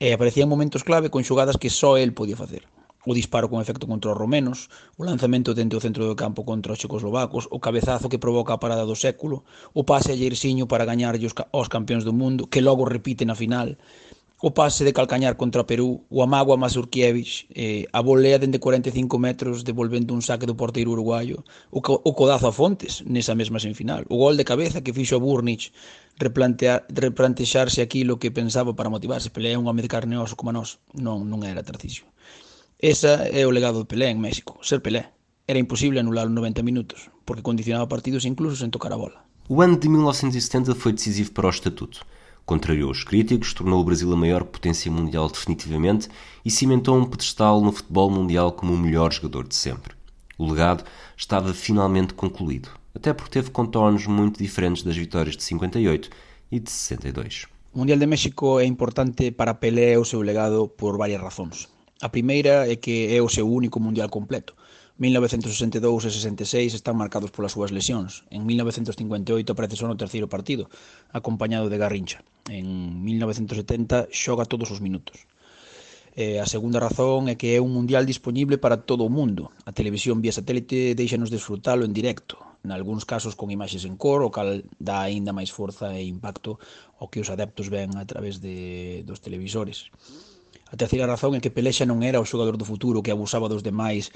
L: e aparecían momentos clave con xogadas que só el podía facer. O disparo con efecto contra os romenos, o lanzamento dentro do centro do campo contra os checoslovacos, o cabezazo que provoca a parada do século, o pase a Jairzinho para gañarlle aos campeóns do mundo, que logo repite na final, o pase de calcañar contra Perú, o amago a Mazurkiewicz, eh, a volea dende 45 metros devolvendo un saque do porteiro uruguayo, o, o codazo a Fontes nesa mesma semifinal, o gol de cabeza que fixo a Burnich replantear, replantexarse aquilo que pensaba para motivarse, Pelé é un home de carne oso como nós, non, non era Tarcisio. Esa é o legado de Pelé en México, ser Pelé. Era imposible anular 90 minutos, porque condicionaba partidos incluso sen tocar a bola.
C: O ano de 1970 foi decisivo para o Estatuto. Contrariou os críticos, tornou o Brasil a maior potência mundial definitivamente e cimentou um pedestal no futebol mundial como o melhor jogador de sempre. O legado estava finalmente concluído, até porque teve contornos muito diferentes das vitórias de 58 e de 62.
L: O Mundial de México é importante para Pelé o seu legado por varias razóns. A primeira é que é o seu único mundial completo. 1962 e 66 están marcados polas súas lesións. En 1958 aparece só no terceiro partido, acompañado de Garrincha. en 1970 xoga todos os minutos. E a segunda razón é que é un mundial disponible para todo o mundo. A televisión vía satélite deixanos desfrutalo en directo, nalgúns casos con imaxes en cor, o cal dá aínda máis forza e impacto ao que os adeptos ven a través de, dos televisores. A terceira razón é que Pelexa non era o xogador do futuro que abusaba dos demais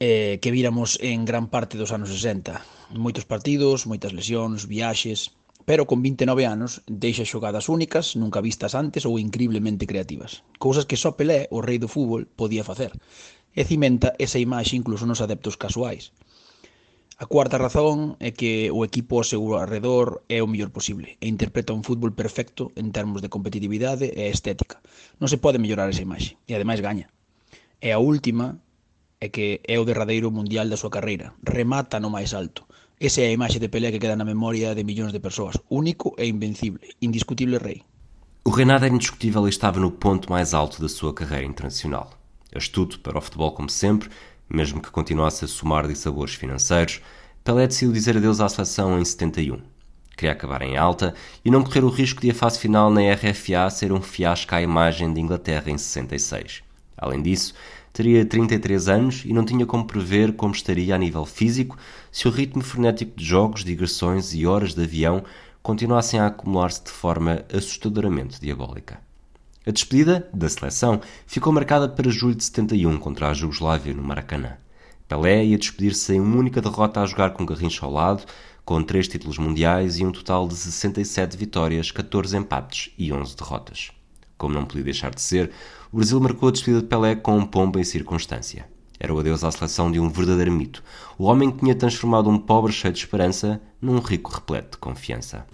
L: eh, que víramos en gran parte dos anos 60. Moitos partidos, moitas lesións, viaxes, pero con 29 anos deixa xogadas únicas, nunca vistas antes ou increíblemente creativas. Cousas que só Pelé, o rei do fútbol, podía facer. E cimenta esa imaxe incluso nos adeptos casuais. A cuarta razón é que o equipo ao seu arredor é o mellor posible e interpreta un fútbol perfecto en termos de competitividade e estética. Non se pode mellorar esa imaxe e ademais gaña. E a última é que é o derradeiro mundial da súa carreira. Remata no máis alto Esa é a imaxe de Pelé que queda na memoria de millóns de persoas. Único e invencible. Indiscutible rei.
C: O reinado era indiscutível e estava no ponto mais alto da sua carreira internacional. Astuto para o futebol como sempre, mesmo que continuasse a somar dissabores financeiros, Pelé decidiu dizer adeus à seleção em 71. Queria acabar em alta e não correr o risco de a fase final na RFA ser um fiasco à imagem de Inglaterra em 66. Além disso, teria 33 anos e não tinha como prever como estaria a nível físico se o ritmo frenético de jogos, digressões e horas de avião continuassem a acumular-se de forma assustadoramente diabólica. A despedida da seleção ficou marcada para julho de 71 contra a Jugoslávia no Maracanã. Pelé ia despedir-se em uma única derrota a jogar com Garrincha ao lado, com três títulos mundiais e um total de 67 vitórias, 14 empates e 11 derrotas. Como não podia deixar de ser, o Brasil marcou a despedida de Pelé com um pombo em circunstância. Era o adeus à seleção de um verdadeiro mito, o homem que tinha transformado um pobre cheio de esperança num rico repleto de confiança.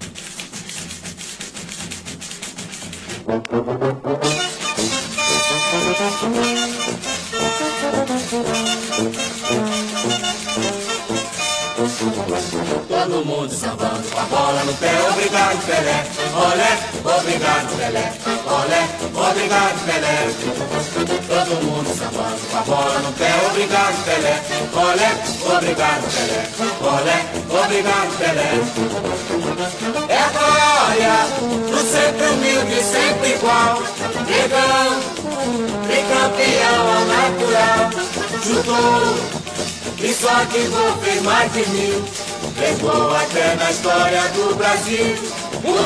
B: Mundo sambando com a bola no pé, obrigado Pelé, olé, obrigado Pelé, olé, obrigado Pelé. Todo mundo sambando com a bola no pé, obrigado Pelé, olé, obrigado Pelé, olé, obrigado Pelé. É a glória do sempre humilde, sempre igual, negão, tricampeão ao natural, juntou e só que vou fez mais de mil Levou até na história do Brasil O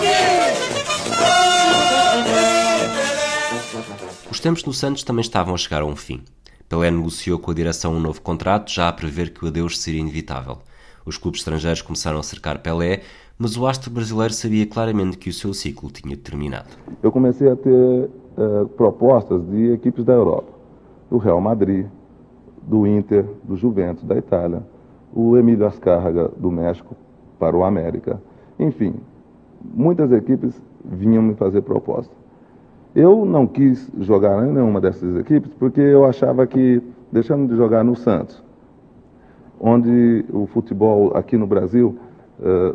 C: Os tempos no Santos também estavam a chegar a um fim. Pelé negociou com a direção um novo contrato, já a prever que o adeus seria inevitável. Os clubes estrangeiros começaram a cercar Pelé, mas o astro brasileiro sabia claramente que o seu ciclo tinha terminado.
H: Eu comecei a ter uh, propostas de equipes da Europa, do Real Madrid, do Inter, do Juventus da Itália, o Emílio Ascárraga do México para o América. Enfim, muitas equipes vinham me fazer proposta. Eu não quis jogar em nenhuma dessas equipes porque eu achava que, deixando de jogar no Santos, onde o futebol aqui no Brasil, é,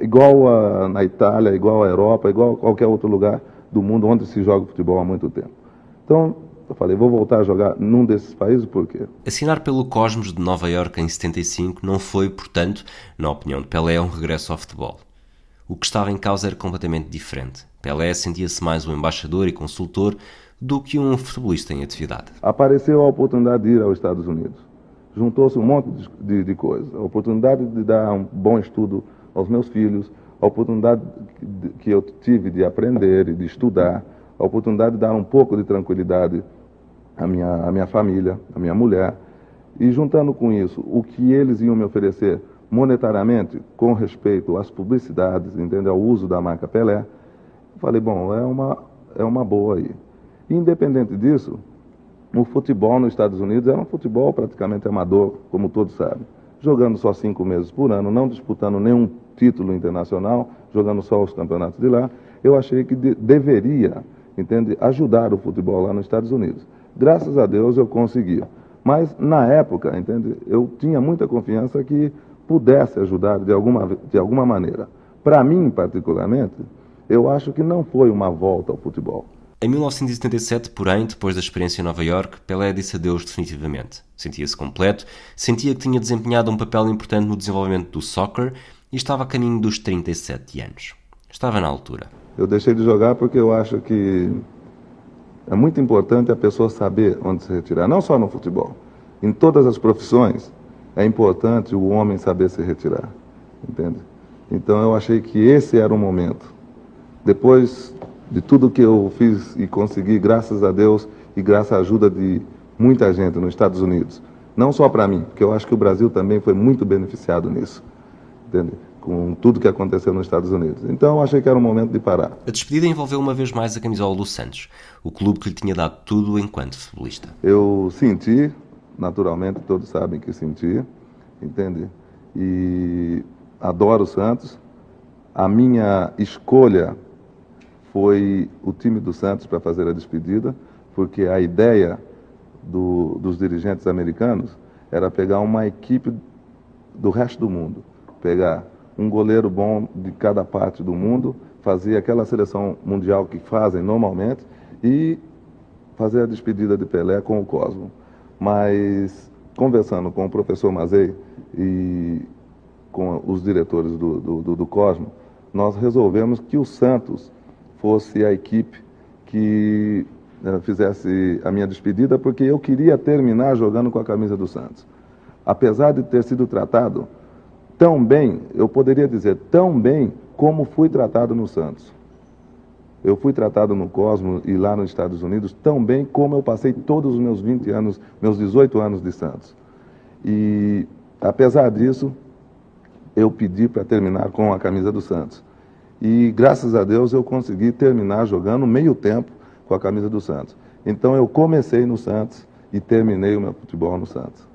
H: igual a, na Itália, igual à Europa, igual a qualquer outro lugar do mundo onde se joga futebol há muito tempo. Então, eu falei, vou voltar a jogar num desses países?
C: Assinar pelo Cosmos de Nova Iorque em 75 não foi, portanto, na opinião de Pelé, um regresso ao futebol. O que estava em causa era completamente diferente. Pelé sentia-se mais um embaixador e consultor do que um futebolista em atividade.
H: Apareceu a oportunidade de ir aos Estados Unidos. Juntou-se um monte de, de, de coisas. A oportunidade de dar um bom estudo aos meus filhos, a oportunidade que eu tive de aprender e de estudar, a oportunidade de dar um pouco de tranquilidade a minha, a minha família, a minha mulher. E juntando com isso, o que eles iam me oferecer monetariamente com respeito às publicidades, entendeu? ao uso da marca Pelé, falei, bom, é uma, é uma boa aí. Independente disso, o futebol nos Estados Unidos era um futebol praticamente amador, como todos sabem. Jogando só cinco meses por ano, não disputando nenhum título internacional, jogando só os campeonatos de lá, eu achei que de, deveria, entende, ajudar o futebol lá nos Estados Unidos. Graças a Deus eu consegui. Mas na época, entende, eu tinha muita confiança que pudesse ajudar de alguma, de alguma maneira. Para mim, particularmente, eu acho que não foi uma volta ao futebol.
C: Em 1977, porém, depois da experiência em Nova York, Pelé disse adeus definitivamente. Sentia-se completo, sentia que tinha desempenhado um papel importante no desenvolvimento do soccer e estava a caminho dos 37 anos. Estava na altura.
H: Eu deixei de jogar porque eu acho que é muito importante a pessoa saber onde se retirar, não só no futebol. Em todas as profissões é importante o homem saber se retirar, entende? Então eu achei que esse era o momento. Depois de tudo que eu fiz e consegui, graças a Deus e graças à ajuda de muita gente nos Estados Unidos, não só para mim, porque eu acho que o Brasil também foi muito beneficiado nisso, entende? Com tudo que aconteceu nos Estados Unidos. Então achei que era o momento de parar.
C: A despedida envolveu uma vez mais a camisola do Santos, o clube que lhe tinha dado tudo enquanto futebolista.
H: Eu senti, naturalmente, todos sabem que senti, entende? E adoro o Santos. A minha escolha foi o time do Santos para fazer a despedida, porque a ideia do, dos dirigentes americanos era pegar uma equipe do resto do mundo, pegar um goleiro bom de cada parte do mundo, fazer aquela seleção mundial que fazem normalmente e fazer a despedida de Pelé com o Cosmo. Mas conversando com o professor Mazei e com os diretores do, do, do Cosmo, nós resolvemos que o Santos fosse a equipe que uh, fizesse a minha despedida, porque eu queria terminar jogando com a camisa do Santos. Apesar de ter sido tratado tão bem, eu poderia dizer, tão bem como fui tratado no Santos. Eu fui tratado no Cosmo e lá nos Estados Unidos tão bem como eu passei todos os meus 20 anos, meus 18 anos de Santos. E apesar disso, eu pedi para terminar com a camisa do Santos. E graças a Deus eu consegui terminar jogando meio tempo com a camisa do Santos. Então eu comecei no Santos e terminei o meu futebol no Santos.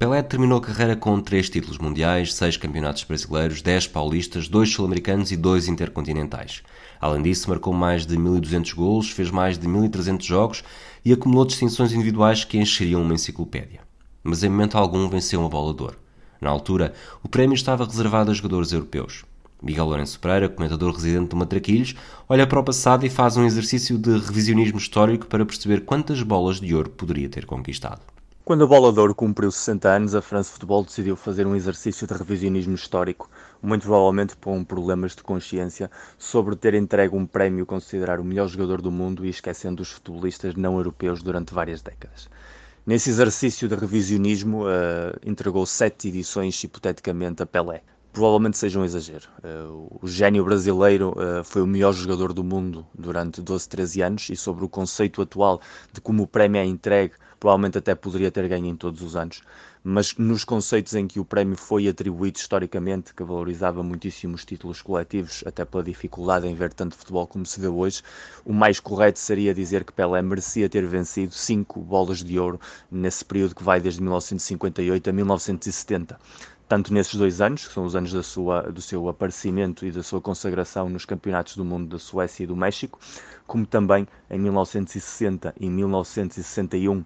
C: Pelé terminou a carreira com três títulos mundiais, seis campeonatos brasileiros, dez paulistas, dois sul-americanos e dois intercontinentais. Além disso, marcou mais de 1.200 golos, fez mais de 1.300 jogos e acumulou distinções individuais que encheriam uma enciclopédia. Mas em momento algum venceu uma bola de ouro. Na altura, o prémio estava reservado a jogadores europeus. Miguel Lourenço Pereira, comentador residente do Matraquilhos, olha para o passado e faz um exercício de revisionismo histórico para perceber quantas bolas de ouro poderia ter conquistado.
M: Quando o Bola de Ouro cumpriu 60 anos, a France Futebol decidiu fazer um exercício de revisionismo histórico, muito provavelmente com problemas de consciência, sobre ter entregue um prémio considerar o melhor jogador do mundo e esquecendo os futebolistas não europeus durante várias décadas. Nesse exercício de revisionismo, uh, entregou sete edições hipoteticamente a Pelé. Provavelmente seja um exagero. Uh, o gênio brasileiro uh, foi o melhor jogador do mundo durante 12, 13 anos e sobre o conceito atual de como o prémio é entregue provavelmente até poderia ter ganho em todos os anos, mas nos conceitos em que o prémio foi atribuído historicamente, que valorizava muitíssimo os títulos coletivos, até pela dificuldade em ver tanto futebol como se vê hoje, o mais correto seria dizer que Pelé merecia ter vencido cinco bolas de ouro nesse período que vai desde 1958 a 1970 tanto nesses dois anos, que são os anos da sua, do seu aparecimento e da sua consagração nos campeonatos do mundo da Suécia e do México, como também em 1960 e 1961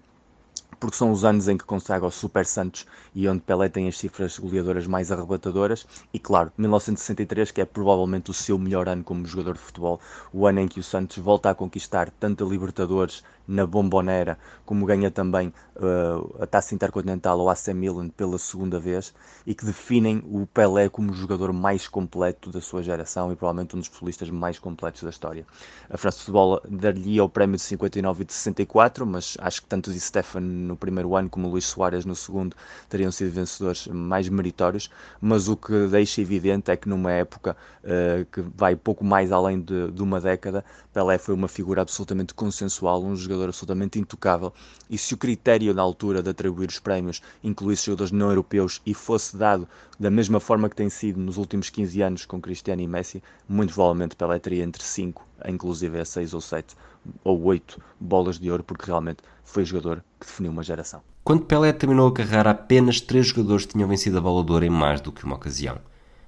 M: porque são os anos em que consagra o Super Santos e onde Pelé tem as cifras goleadoras mais arrebatadoras. E claro, 1963, que é provavelmente o seu melhor ano como jogador de futebol, o ano em que o Santos volta a conquistar tanto a Libertadores na Bombonera, como ganha também uh, a Taça Intercontinental ao AC Milan pela segunda vez, e que definem o Pelé como o jogador mais completo da sua geração e provavelmente um dos futbolistas mais completos da história. A França Futebol dar-lhe o prémio de 59 e de 64, mas acho que tanto Di Stefano no primeiro ano como Luís Soares no segundo teriam sido vencedores mais meritórios, mas o que deixa evidente é que numa época uh, que vai pouco mais além de, de uma década, Pelé foi uma figura absolutamente consensual, um jogador absolutamente intocável, e se o critério na altura de atribuir os prémios incluísse jogadores não europeus e fosse dado da mesma forma que tem sido nos últimos 15 anos com Cristiano e Messi, muito provavelmente Pelé teria entre 5, inclusive 6 ou 7 ou 8 bolas de ouro, porque realmente foi o jogador que definiu uma geração.
C: Quando Pelé terminou a carreira, apenas três jogadores tinham vencido a bola de ouro em mais do que uma ocasião.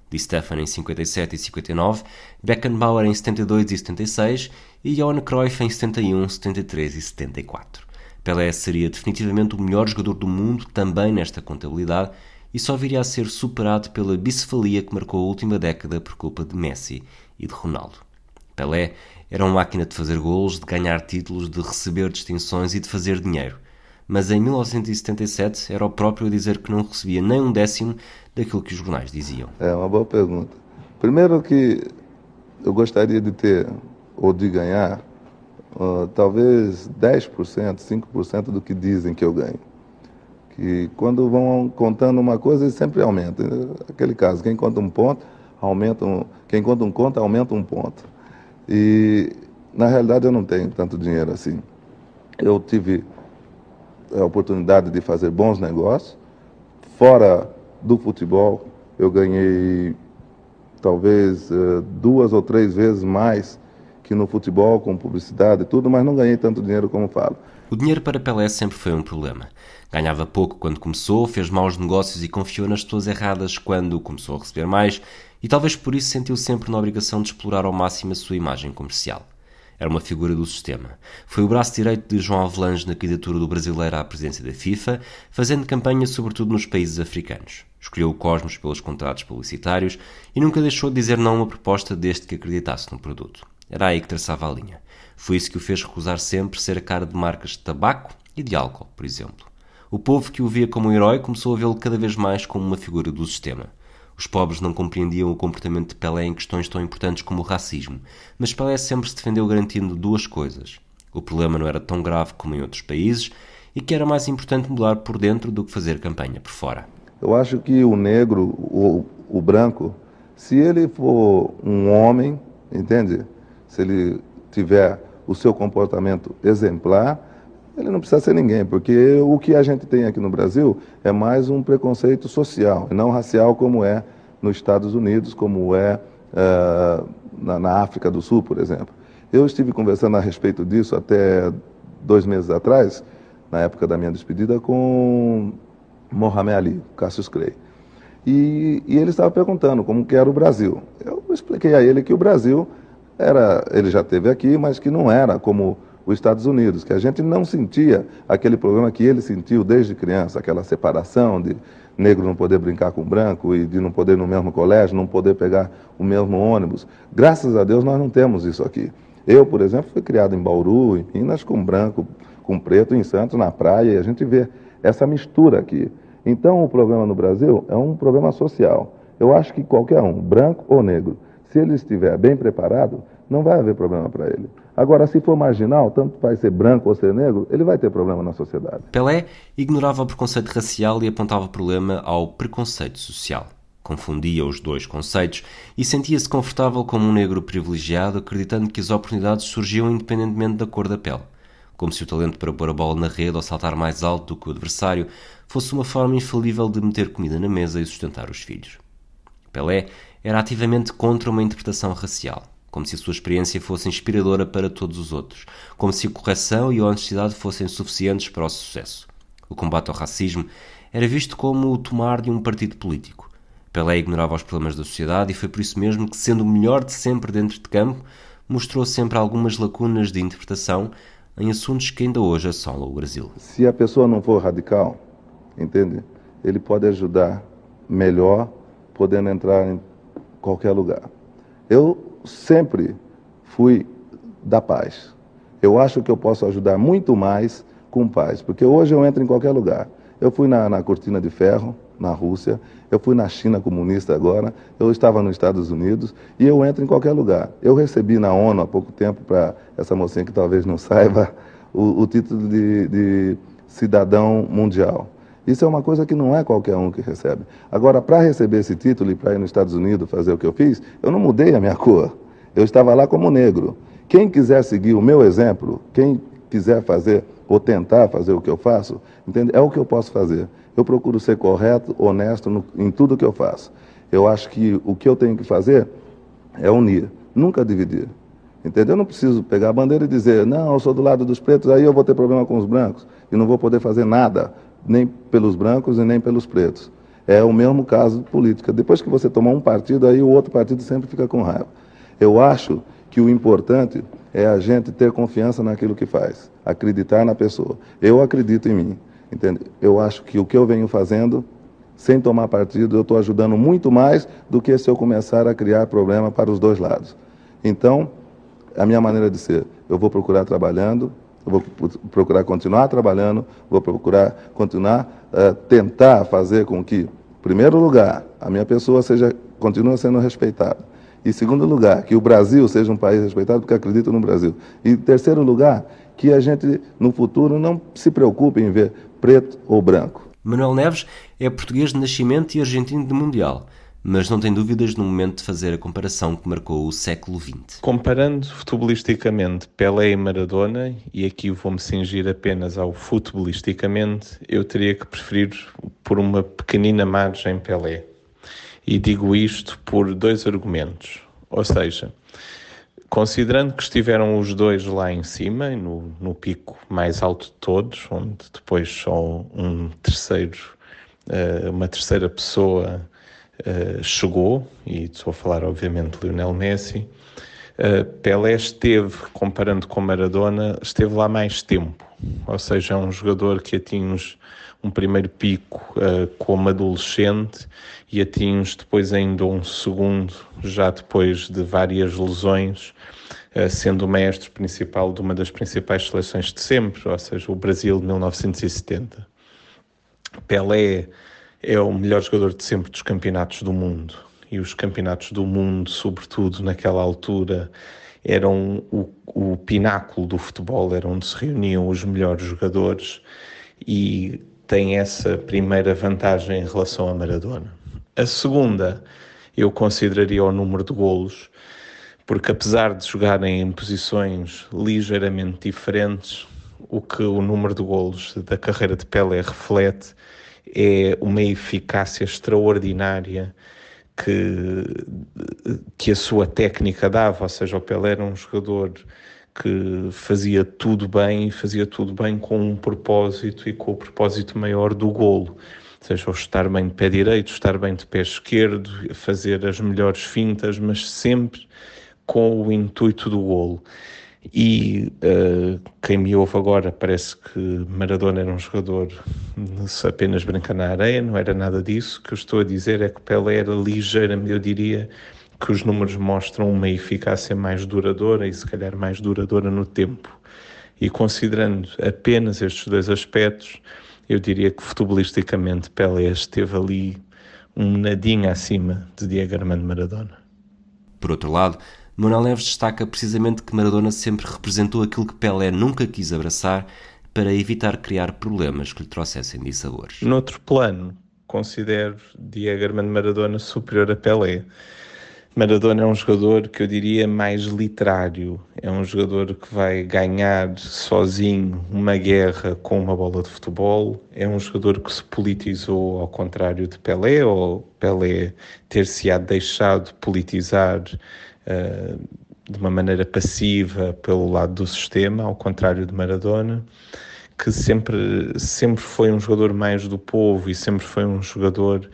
C: Di Stefano em 57 e 59, Beckenbauer em 72 e 76 e Johan Cruyff em 71, 73 e 74. Pelé seria definitivamente o melhor jogador do mundo também nesta contabilidade e só viria a ser superado pela bicefalia que marcou a última década por culpa de Messi e de Ronaldo. Pelé era uma máquina de fazer golos, de ganhar títulos, de receber distinções e de fazer dinheiro. Mas em 1977 era o próprio a dizer que não recebia nem um décimo daquilo que os jornais diziam.
H: É uma boa pergunta. Primeiro que eu gostaria de ter ou de ganhar uh, talvez 10%, 5% do que dizem que eu ganho. Que quando vão contando uma coisa, sempre aumenta. Aquele caso, quem conta um ponto, aumenta um, quem conta um conto, aumenta um ponto. E na realidade eu não tenho tanto dinheiro assim. Eu tive a oportunidade de fazer bons negócios. Fora do futebol, eu ganhei talvez uh, duas ou três vezes mais que no futebol, com publicidade e tudo, mas não ganhei tanto dinheiro como falo.
C: O dinheiro para Pelé sempre foi um problema. Ganhava pouco quando começou, fez maus negócios e confiou nas pessoas erradas quando começou a receber mais, e talvez por isso sentiu sempre na obrigação de explorar ao máximo a sua imagem comercial. Era uma figura do sistema. Foi o braço direito de João Avelange na candidatura do brasileiro à presidência da FIFA, fazendo campanha sobretudo nos países africanos. Escolheu o Cosmos pelos contratos publicitários e nunca deixou de dizer não a uma proposta desde que acreditasse no produto. Era aí que traçava a linha. Foi isso que o fez recusar sempre ser a cara de marcas de tabaco e de álcool, por exemplo. O povo que o via como um herói começou a vê-lo cada vez mais como uma figura do sistema. Os pobres não compreendiam o comportamento de Pelé em questões tão importantes como o racismo, mas Pelé sempre se defendeu garantindo duas coisas. O problema não era tão grave como em outros países e que era mais importante mudar por dentro do que fazer campanha por fora.
H: Eu acho que o negro, o, o branco, se ele for um homem, entende? se ele tiver o seu comportamento exemplar, ele não precisa ser ninguém, porque o que a gente tem aqui no Brasil é mais um preconceito social, não racial como é nos Estados Unidos, como é uh, na, na, África do Sul, por exemplo. Eu estive conversando a respeito disso até dois meses atrás, na época da minha despedida, com Mohamed Ali, Cassius Clay. E, e ele estava perguntando como que era o Brasil. Eu expliquei a ele que o Brasil era, ele já teve aqui, mas que não era como os Estados Unidos, que a gente não sentia aquele problema que ele sentiu desde criança, aquela separação de negro não poder brincar com branco e de não poder ir no mesmo colégio, não poder pegar o mesmo ônibus. Graças a Deus nós não temos isso aqui. Eu, por exemplo, fui criado em Bauru, em Minas, com branco, com preto, em Santos, na praia, e a gente vê essa mistura aqui. Então, o problema no Brasil é um problema social. Eu acho que qualquer um, branco ou negro, se ele estiver bem preparado, não vai haver problema para ele. Agora, se for marginal, tanto vai ser branco ou ser negro, ele vai ter problema na sociedade.
C: Pelé ignorava o preconceito racial e apontava o problema ao preconceito social. Confundia os dois conceitos e sentia-se confortável como um negro privilegiado, acreditando que as oportunidades surgiam independentemente da cor da pele. Como se o talento para pôr a bola na rede ou saltar mais alto do que o adversário fosse uma forma infalível de meter comida na mesa e sustentar os filhos. Pelé era ativamente contra uma interpretação racial, como se a sua experiência fosse inspiradora para todos os outros, como se a correção e a honestidade fossem suficientes para o sucesso. O combate ao racismo era visto como o tomar de um partido político. Pelé ignorava os problemas da sociedade e foi por isso mesmo que, sendo o melhor de sempre dentro de campo, mostrou sempre algumas lacunas de interpretação em assuntos que ainda hoje assolam o Brasil.
H: Se a pessoa não for radical, entende? Ele pode ajudar melhor, podendo entrar em qualquer lugar. Eu sempre fui da paz. Eu acho que eu posso ajudar muito mais com paz, porque hoje eu entro em qualquer lugar. Eu fui na, na cortina de ferro, na Rússia, eu fui na China comunista agora, eu estava nos Estados Unidos e eu entro em qualquer lugar. Eu recebi na ONU há pouco tempo, para essa mocinha que talvez não saiba, o, o título de, de cidadão mundial. Isso é uma coisa que não é qualquer um que recebe. Agora, para receber esse título e para ir nos Estados Unidos fazer o que eu fiz, eu não mudei a minha cor. Eu estava lá como negro. Quem quiser seguir o meu exemplo, quem quiser fazer ou tentar fazer o que eu faço, entende? é o que eu posso fazer. Eu procuro ser correto, honesto no, em tudo que eu faço. Eu acho que o que eu tenho que fazer é unir, nunca dividir. Entendeu? Eu não preciso pegar a bandeira e dizer, não, eu sou do lado dos pretos, aí eu vou ter problema com os brancos e não vou poder fazer nada nem pelos brancos e nem pelos pretos. É o mesmo caso política. Depois que você tomar um partido, aí o outro partido sempre fica com raiva. Eu acho que o importante é a gente ter confiança naquilo que faz, acreditar na pessoa. Eu acredito em mim, entende? Eu acho que o que eu venho fazendo, sem tomar partido, eu estou ajudando muito mais do que se eu começar a criar problema para os dois lados. Então, a minha maneira de ser, eu vou procurar trabalhando, eu vou procurar continuar trabalhando, vou procurar continuar uh, tentar fazer com que, em primeiro lugar, a minha pessoa seja continue sendo respeitada. E segundo lugar, que o Brasil seja um país respeitado porque acredita no Brasil. E terceiro lugar, que a gente no futuro não se preocupe em ver preto ou branco.
C: Manuel Neves é português de nascimento e argentino de mundial, mas não tem dúvidas no momento de fazer a comparação que marcou o século XX.
N: Comparando futebolisticamente Pelé e Maradona, e aqui vou-me cingir apenas ao futebolisticamente, eu teria que preferir por uma pequenina margem Pelé. E digo isto por dois argumentos. Ou seja, considerando que estiveram os dois lá em cima, no, no pico mais alto de todos, onde depois só um terceiro, uh, uma terceira pessoa uh, chegou, e estou a falar obviamente de Lionel Messi, uh, Pelé esteve, comparando com Maradona, esteve lá mais tempo, ou seja, é um jogador que atinge um primeiro pico uh, como adolescente e atinge depois ainda um segundo, já depois de várias lesões, uh, sendo o mestre principal de uma das principais seleções de sempre, ou seja, o Brasil de 1970. Pelé é o melhor jogador de sempre dos campeonatos do mundo e os campeonatos do mundo, sobretudo naquela altura, eram o, o pináculo do futebol, era onde se reuniam os melhores jogadores e tem essa primeira vantagem em relação a Maradona. A segunda, eu consideraria o número de golos, porque apesar de jogarem em posições ligeiramente diferentes, o que o número de golos da carreira de Pelé reflete é uma eficácia extraordinária que, que a sua técnica dava, ou seja, o Pelé era um jogador que fazia tudo bem e fazia tudo bem com um propósito e com o propósito maior do golo. Ou seja, estar bem de pé direito, estar bem de pé esquerdo, fazer as melhores fintas, mas sempre com o intuito do golo. E uh, quem me ouve agora parece que Maradona era um jogador apenas brincar na areia, não era nada disso. O que eu estou a dizer é que Pelé era ligeiramente, eu diria, que os números mostram uma eficácia mais duradoura e se calhar mais duradoura no tempo. E considerando apenas estes dois aspectos, eu diria que futebolisticamente Pelé esteve ali um nadinho acima de Diego Armando Maradona.
C: Por outro lado, Manuel Neves destaca precisamente que Maradona sempre representou aquilo que Pelé nunca quis abraçar para evitar criar problemas que lhe trouxessem dissabores.
N: Noutro plano, considero Diego Armando Maradona superior a Pelé. Maradona é um jogador que eu diria mais literário. É um jogador que vai ganhar sozinho uma guerra com uma bola de futebol. É um jogador que se politizou ao contrário de Pelé, ou Pelé ter-se-á deixado politizar de uma maneira passiva pelo lado do sistema, ao contrário de Maradona que sempre, sempre foi um jogador mais do povo e sempre foi um jogador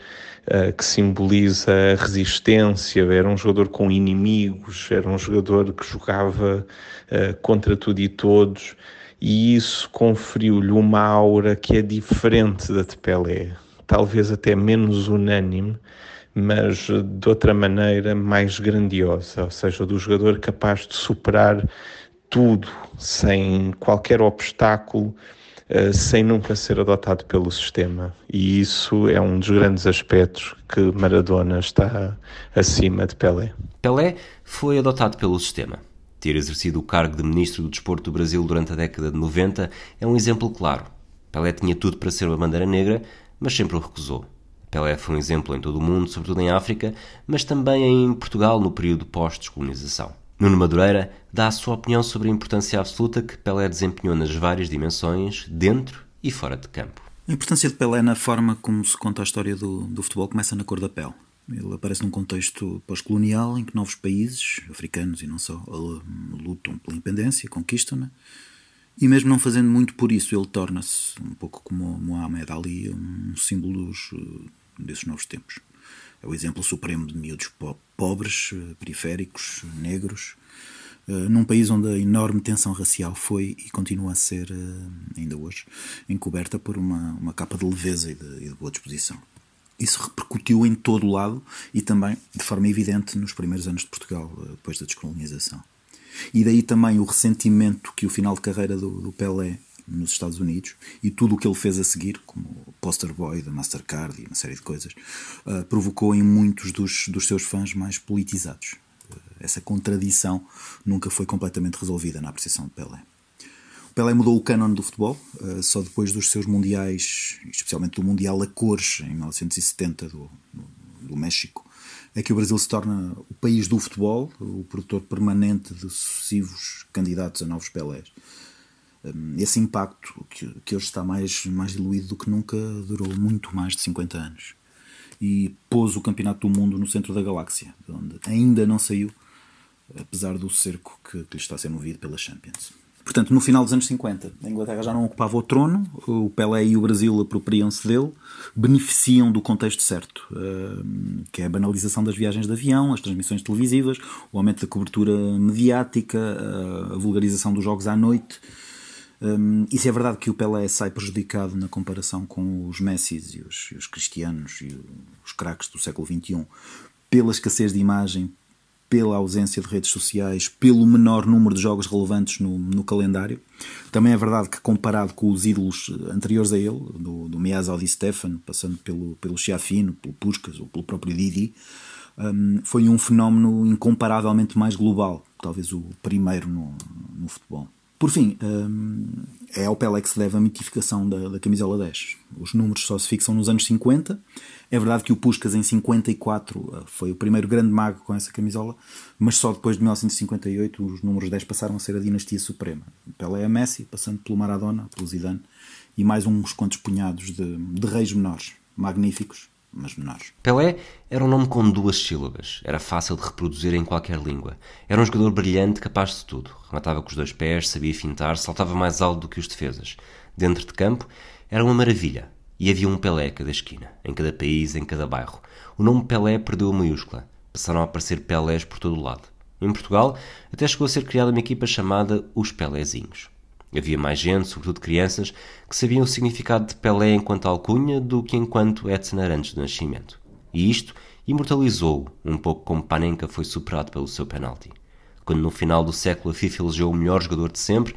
N: uh, que simboliza a resistência, era um jogador com inimigos, era um jogador que jogava uh, contra tudo e todos, e isso conferiu-lhe uma aura que é diferente da de Pelé, talvez até menos unânime, mas de outra maneira mais grandiosa, ou seja, do jogador capaz de superar tudo, sem qualquer obstáculo, uh, sem nunca ser adotado pelo sistema. E isso é um dos grandes aspectos que Maradona está acima de Pelé.
C: Pelé foi adotado pelo sistema. Ter exercido o cargo de Ministro do Desporto do Brasil durante a década de 90 é um exemplo claro. Pelé tinha tudo para ser uma bandeira negra, mas sempre o recusou. Pelé foi um exemplo em todo o mundo, sobretudo em África, mas também em Portugal no período pós-descolonização. Nuno Madureira dá a sua opinião sobre a importância absoluta que Pelé desempenhou nas várias dimensões, dentro e fora de campo.
O: A importância de Pelé na forma como se conta a história do, do futebol começa na cor da pele. Ele aparece num contexto pós-colonial em que novos países, africanos e não só, lutam pela independência, conquistam-na. E mesmo não fazendo muito por isso, ele torna-se, um pouco como Muhammad Ali, um símbolo dos, desses novos tempos. É o exemplo supremo de miúdos pobres, eh, periféricos, negros, eh, num país onde a enorme tensão racial foi e continua a ser, eh, ainda hoje, encoberta por uma, uma capa de leveza e de, e de boa disposição. Isso repercutiu em todo o lado e também de forma evidente nos primeiros anos de Portugal, depois da descolonização. E daí também o ressentimento que o final de carreira do, do Pelé nos Estados Unidos e tudo o que ele fez a seguir, como o poster boy da Mastercard e uma série de coisas, uh, provocou em muitos dos, dos seus fãs mais politizados. essa contradição nunca foi completamente resolvida na apreciação de Pelé. O Pelé mudou o canon do futebol, uh, só depois dos seus mundiais, especialmente do Mundial a cores, em 1970, do, do México, é que o Brasil se torna o país do futebol, o produtor permanente de sucessivos candidatos a novos Pelés. Um, esse impacto, que, que hoje está mais, mais diluído do que nunca, durou muito mais de 50 anos. E pôs o Campeonato do Mundo no centro da galáxia, onde ainda não saiu, apesar do cerco que, que lhe está a ser movido pela Champions. Portanto, no final dos anos 50, a Inglaterra já não ocupava o trono, o Pelé e o Brasil apropriam-se dele, beneficiam do contexto certo, eh, que é a banalização das viagens de avião, as transmissões televisivas, o aumento da cobertura mediática, a vulgarização dos jogos à noite. E se é verdade que o Pelé sai prejudicado na comparação com os Messi e os, os Cristianos e os craques do século XXI pela escassez de imagem, pela ausência de redes sociais, pelo menor número de jogos relevantes no, no calendário. Também é verdade que, comparado com os ídolos anteriores a ele, do, do Miasa Di Stefano, passando pelo, pelo Chiafino, pelo Puskas ou pelo próprio Didi, um, foi um fenómeno incomparavelmente mais global, talvez o primeiro no, no futebol. Por fim, um, é ao Pelé que se deve a mitificação da, da, camisola 10. Os números só se fixam nos anos 50. É verdade que o Puskas em 54 uh, foi o primeiro grande mago com essa camisola, mas só depois de 1958 os números 10 passaram a ser a dinastia suprema. Pelé é Messi, passando pelo Maradona, pelo Zidane e mais uns quantos punhados de, de reis menores, magníficos, mas menores.
C: Pelé era um nome com duas sílabas. Era fácil de reproduzir em qualquer língua. Era um jogador brilhante, capaz de tudo. Rematava com os dois pés, sabia fintar, saltava mais alto do que os defesas. Dentro de campo, era uma maravilha. E havia um Pelé a cada esquina, em cada país, em cada bairro. O nome Pelé perdeu a maiúscula. Passaram a aparecer Pelés por todo o lado. Em Portugal, até chegou a ser criada uma equipa chamada Os Pelézinhos. Havia mais gente, sobretudo crianças, que sabiam o significado de Pelé enquanto alcunha do que enquanto Edson Arantes do nascimento. E isto imortalizou-o, um pouco como Panenka foi superado pelo seu penalti. Quando no final do século a FIFA elegeu o melhor jogador de sempre,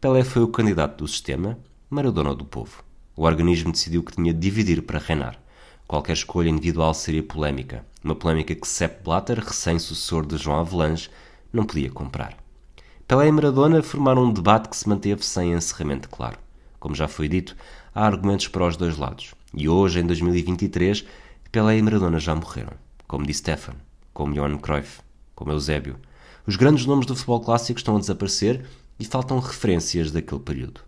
C: Pelé foi o candidato do sistema, Maradona do povo. O organismo decidiu que tinha de dividir para reinar. Qualquer escolha individual seria polémica, uma polémica que Sepp Blatter, recém-sucessor de João Avelange, não podia comprar. Pelé e Maradona formaram um debate que se manteve sem encerramento claro. Como já foi dito, há argumentos para os dois lados. E hoje, em 2023, Pelé e Maradona já morreram. Como Di Stefano, como Johan Cruyff, como Eusébio. Os grandes nomes do futebol clássico estão a desaparecer e faltam referências daquele período.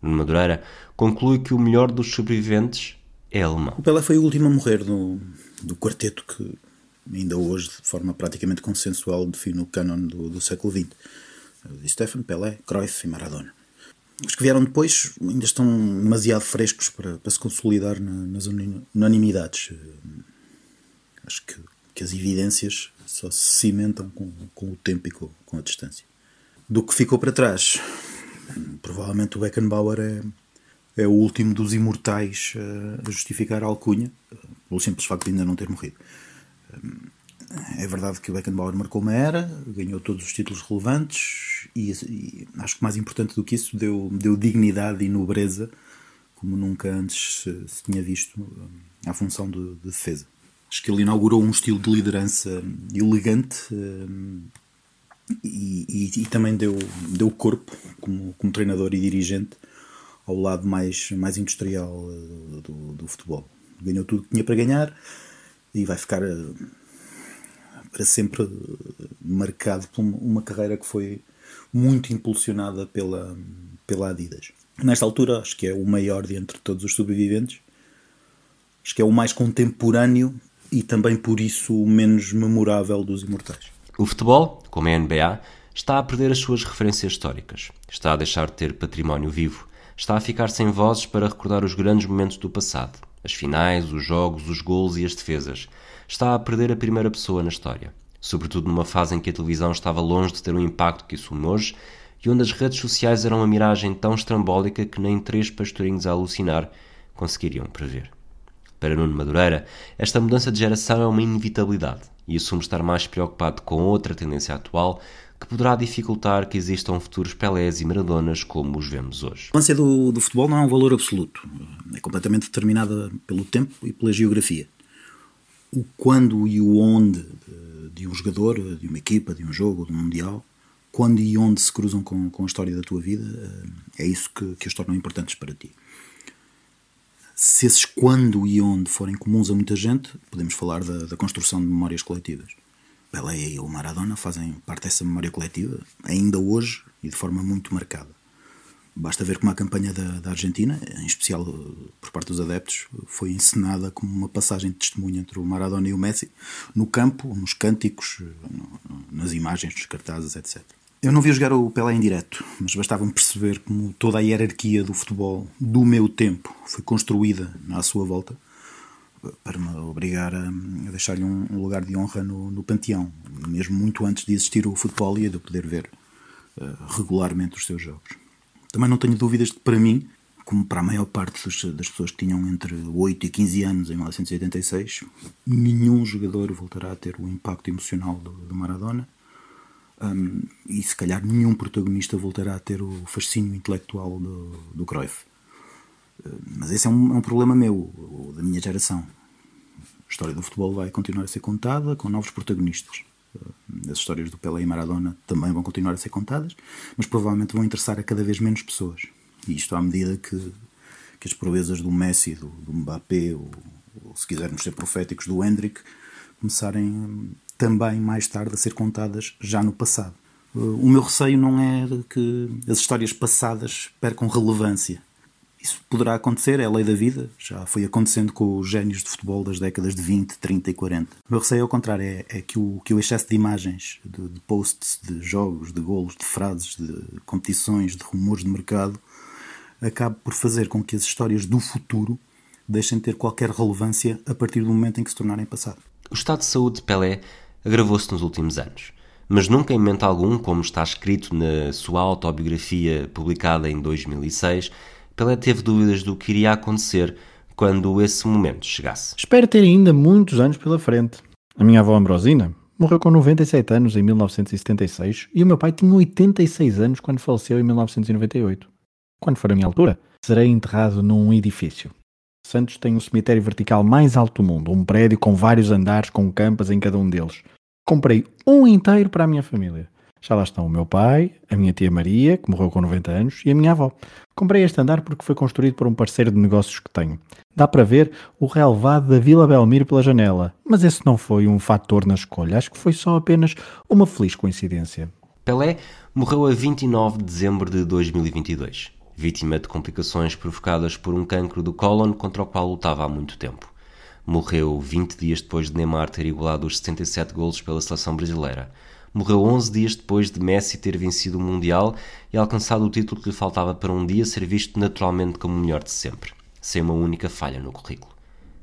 C: Nuno Madureira conclui que o melhor dos sobreviventes é alemão.
O: O Pelé foi o último a morrer do, do quarteto que ainda hoje, de forma praticamente consensual, define o canon do, do século XX de Stefan, Pelé, Cruyff e Maradona. Os que vieram depois ainda estão demasiado frescos para, para se consolidar na, nas unanimidades. Acho que, que as evidências só se cimentam com, com o tempo e com, com, a distância. Do que ficou para trás, provavelmente o Beckenbauer é, é o último dos imortais a justificar a alcunha, pelo simples facto de ainda não ter morrido. É verdade que o Beckenbauer marcou uma era, ganhou todos os títulos relevantes e, e, acho que mais importante do que isso, deu, deu dignidade e nobreza como nunca antes se, se tinha visto à função de, de, defesa. Acho que ele inaugurou um estilo de liderança elegante um, e, e, e, também deu, deu corpo como, como treinador e dirigente ao lado mais, mais industrial do, do, do futebol. Ganhou tudo que tinha para ganhar e vai ficar para sempre marcado por uma carreira que foi muito impulsionada pela, pela Adidas. Nesta altura, acho que é o maior de entre todos os sobreviventes, acho que é o mais contemporâneo e também por isso o menos memorável dos imortais.
C: O futebol, como a NBA, está a perder as suas referências históricas, está a deixar de ter património vivo, está a ficar sem vozes para recordar os grandes momentos do passado, as finais, os jogos, os gols e as defesas está a perder a primeira pessoa na história, sobretudo numa fase em que a televisão estava longe de ter o impacto que assume hoje e onde as redes sociais eram uma miragem tão estrambólica que nem três pastorinhos a alucinar conseguiriam prever. Para Nuno Madureira, esta mudança de geração é uma inevitabilidade e assume estar mais preocupado com outra tendência atual que poderá dificultar que existam futuros Pelés e Maradonas como os vemos hoje.
O: A relevância do, do futebol não é um valor absoluto. É completamente determinada pelo tempo e pela geografia o quando e o onde de, um jogador, de uma equipa, de um jogo, de um mundial, quando e onde se cruzam com, com a história da tua vida, eh, é isso que, que os tornam importantes para ti. Se esses quando e onde forem comuns a muita gente, podemos falar da, da construção de memórias coletivas. Pelé e o Maradona fazem parte dessa memória coletiva, ainda hoje e de forma muito marcada. Basta ver como a campanha da, da, Argentina, em especial eh, por parte dos adeptos, foi encenada como uma passagem de testemunho entre o Maradona e o Messi, no campo, nos cânticos, nas imagens, nos cartazes, etc. Eu não vi jogar o Pelé em direto, mas bastava-me perceber como toda a hierarquia do futebol do meu tempo foi construída à sua volta para me obrigar a, deixar-lhe um, lugar de honra no, no, panteão, mesmo muito antes de existir o futebol e de poder ver regularmente os seus jogos. Também não tenho dúvidas de que, para mim, como para a maior parte dos, das pessoas que tinham entre 8 e 15 anos em 1986, nenhum jogador voltará a ter o impacto emocional do, do Maradona um, e se calhar nenhum protagonista voltará a ter o fascínio intelectual do, do Cruyff. Uh, mas esse é um, é um problema meu, da minha geração. A história do futebol vai continuar a ser contada com novos protagonistas. As histórias do Pelé e Maradona também vão continuar a ser contadas, mas provavelmente vão interessar a cada vez menos pessoas. E isto à medida que, que as proezas do Messi, do, do Mbappé, ou, ou se quisermos ser proféticos, do Hendrick, começarem também mais tarde a ser contadas já no passado. Uh, o meu receio não é que as histórias passadas percam relevância. Isso poderá acontecer, é a lei da vida, já foi acontecendo com os génios de futebol das décadas de 20, 30 e 40. O meu receio, ao contrário, é, é que, o, que o excesso de imagens, de, de posts, de jogos, de golos, de frases, de competições, de rumores de mercado, acabe por fazer com que as histórias do futuro deixem de ter qualquer relevância a partir do momento em que se tornarem passado.
C: O estado de saúde de Pelé agravou-se nos últimos anos. Mas nunca em momento algum, como está escrito na sua autobiografia publicada em 2006, Pelé teve dúvidas do que iria acontecer quando esse momento chegasse.
P: Espero ter ainda muitos anos pela frente. A minha avó Ambrosina morreu com 97 anos em 1976 e o meu pai tinha 86 anos quando faleceu em 1998. Quando for a minha altura, serei enterrado num edifício. Santos tem o cemitério vertical mais alto do mundo, um prédio com vários andares com campas em cada um deles. Comprei um inteiro para a minha família. Já lá estão o meu pai, a minha tia Maria, que morreu com 90 anos, e a minha avó. Comprei este andar porque foi construído por um parceiro de negócios que tenho. Dá para ver o relevado da Vila Belmiro pela janela, mas esse não foi um fator na escolha, acho que foi só apenas uma feliz coincidência.
C: Pelé morreu a 29 de dezembro de 2022 vítima de complicações provocadas por um cancro do cólon contra o qual lutava há muito tempo. Morreu 20 dias depois de Neymar ter igualado os 77 golos pela seleção brasileira. Morreu 11 dias depois de Messi ter vencido o Mundial e alcançado o título que lhe faltava para um dia ser visto naturalmente como o melhor de sempre, sem uma única falha no currículo.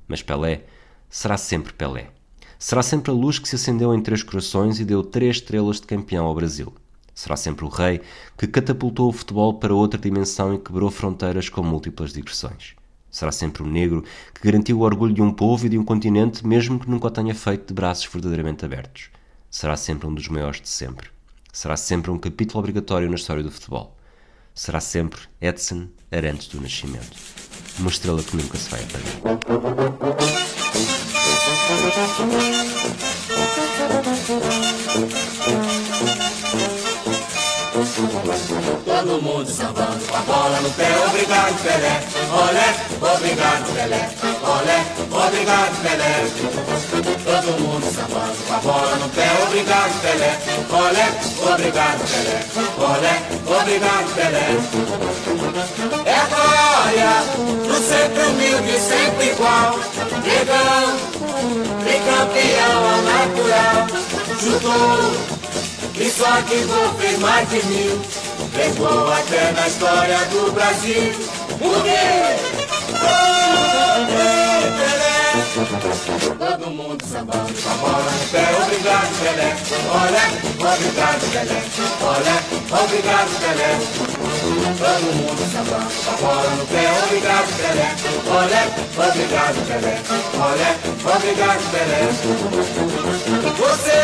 C: Mas Pelé será sempre Pelé. Será sempre a luz que se acendeu em três corações e deu três estrelas de campeão ao Brasil. Será sempre o rei que catapultou o futebol para outra dimensão e quebrou fronteiras com múltiplas digressões. Será sempre o negro que garantiu o orgulho de um povo e de um continente, mesmo que nunca o tenha feito de braços verdadeiramente abertos. Será sempre um dos maiores de sempre. Será sempre um capítulo obrigatório na história do futebol. Será sempre Edson Arantes do Nascimento. Uma estrela que nunca se vai perder.
B: Todo mundo sambando com a bola no pé, obrigado Pelé, olé, obrigado Pelé, olé, obrigado Pelé. Todo mundo sambando com a bola no pé, obrigado Pelé, olé, obrigado Pelé, olé, obrigado Pelé. É glória do sempre humilde, sempre igual, negão, tricampeão ao natural, chutou só que vou fez mais de mil. Levou até na história do Brasil. O quê? Todo mundo sambando com a bola no pé, obrigado Pelé, olé, obrigado Pelé, olé, obrigado Pelé. Todo mundo sambando com a bola no pé, obrigado Pelé, olé, obrigado Pelé, olé, obrigado Pelé. Você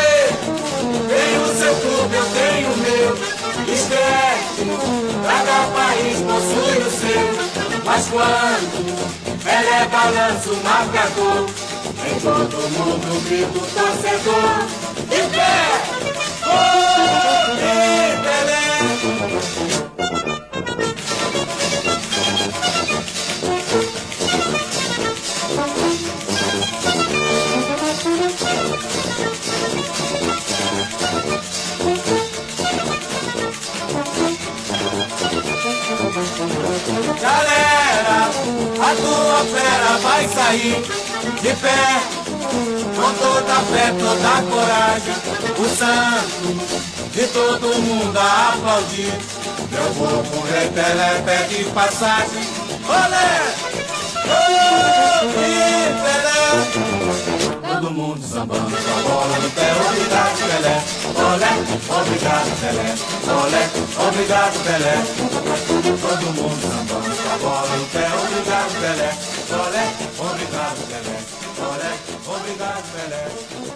B: tem o seu clube, eu tenho o meu, esquece, cada país possui o seu, mas quando Pelé balança o marcador, E todo mundo grita o torcedor. De pé! De Pelé! Galera, a tua fera vai sair de pé, com toda a fé, toda a coragem. O santo de todo mundo a aplaudir. Meu povo rei Pelé pede passagem. Olé! Pelé! Todo mundo sambando com a bola no pé. Obrigado, Pelé. Olé, obrigado, Pelé. Olé, obrigado, Pelé. Todo mundo sambando com a bola no pé. Obrigado, Pelé. Olé, obrigado, Pelé. Olé, obrigado, Pelé.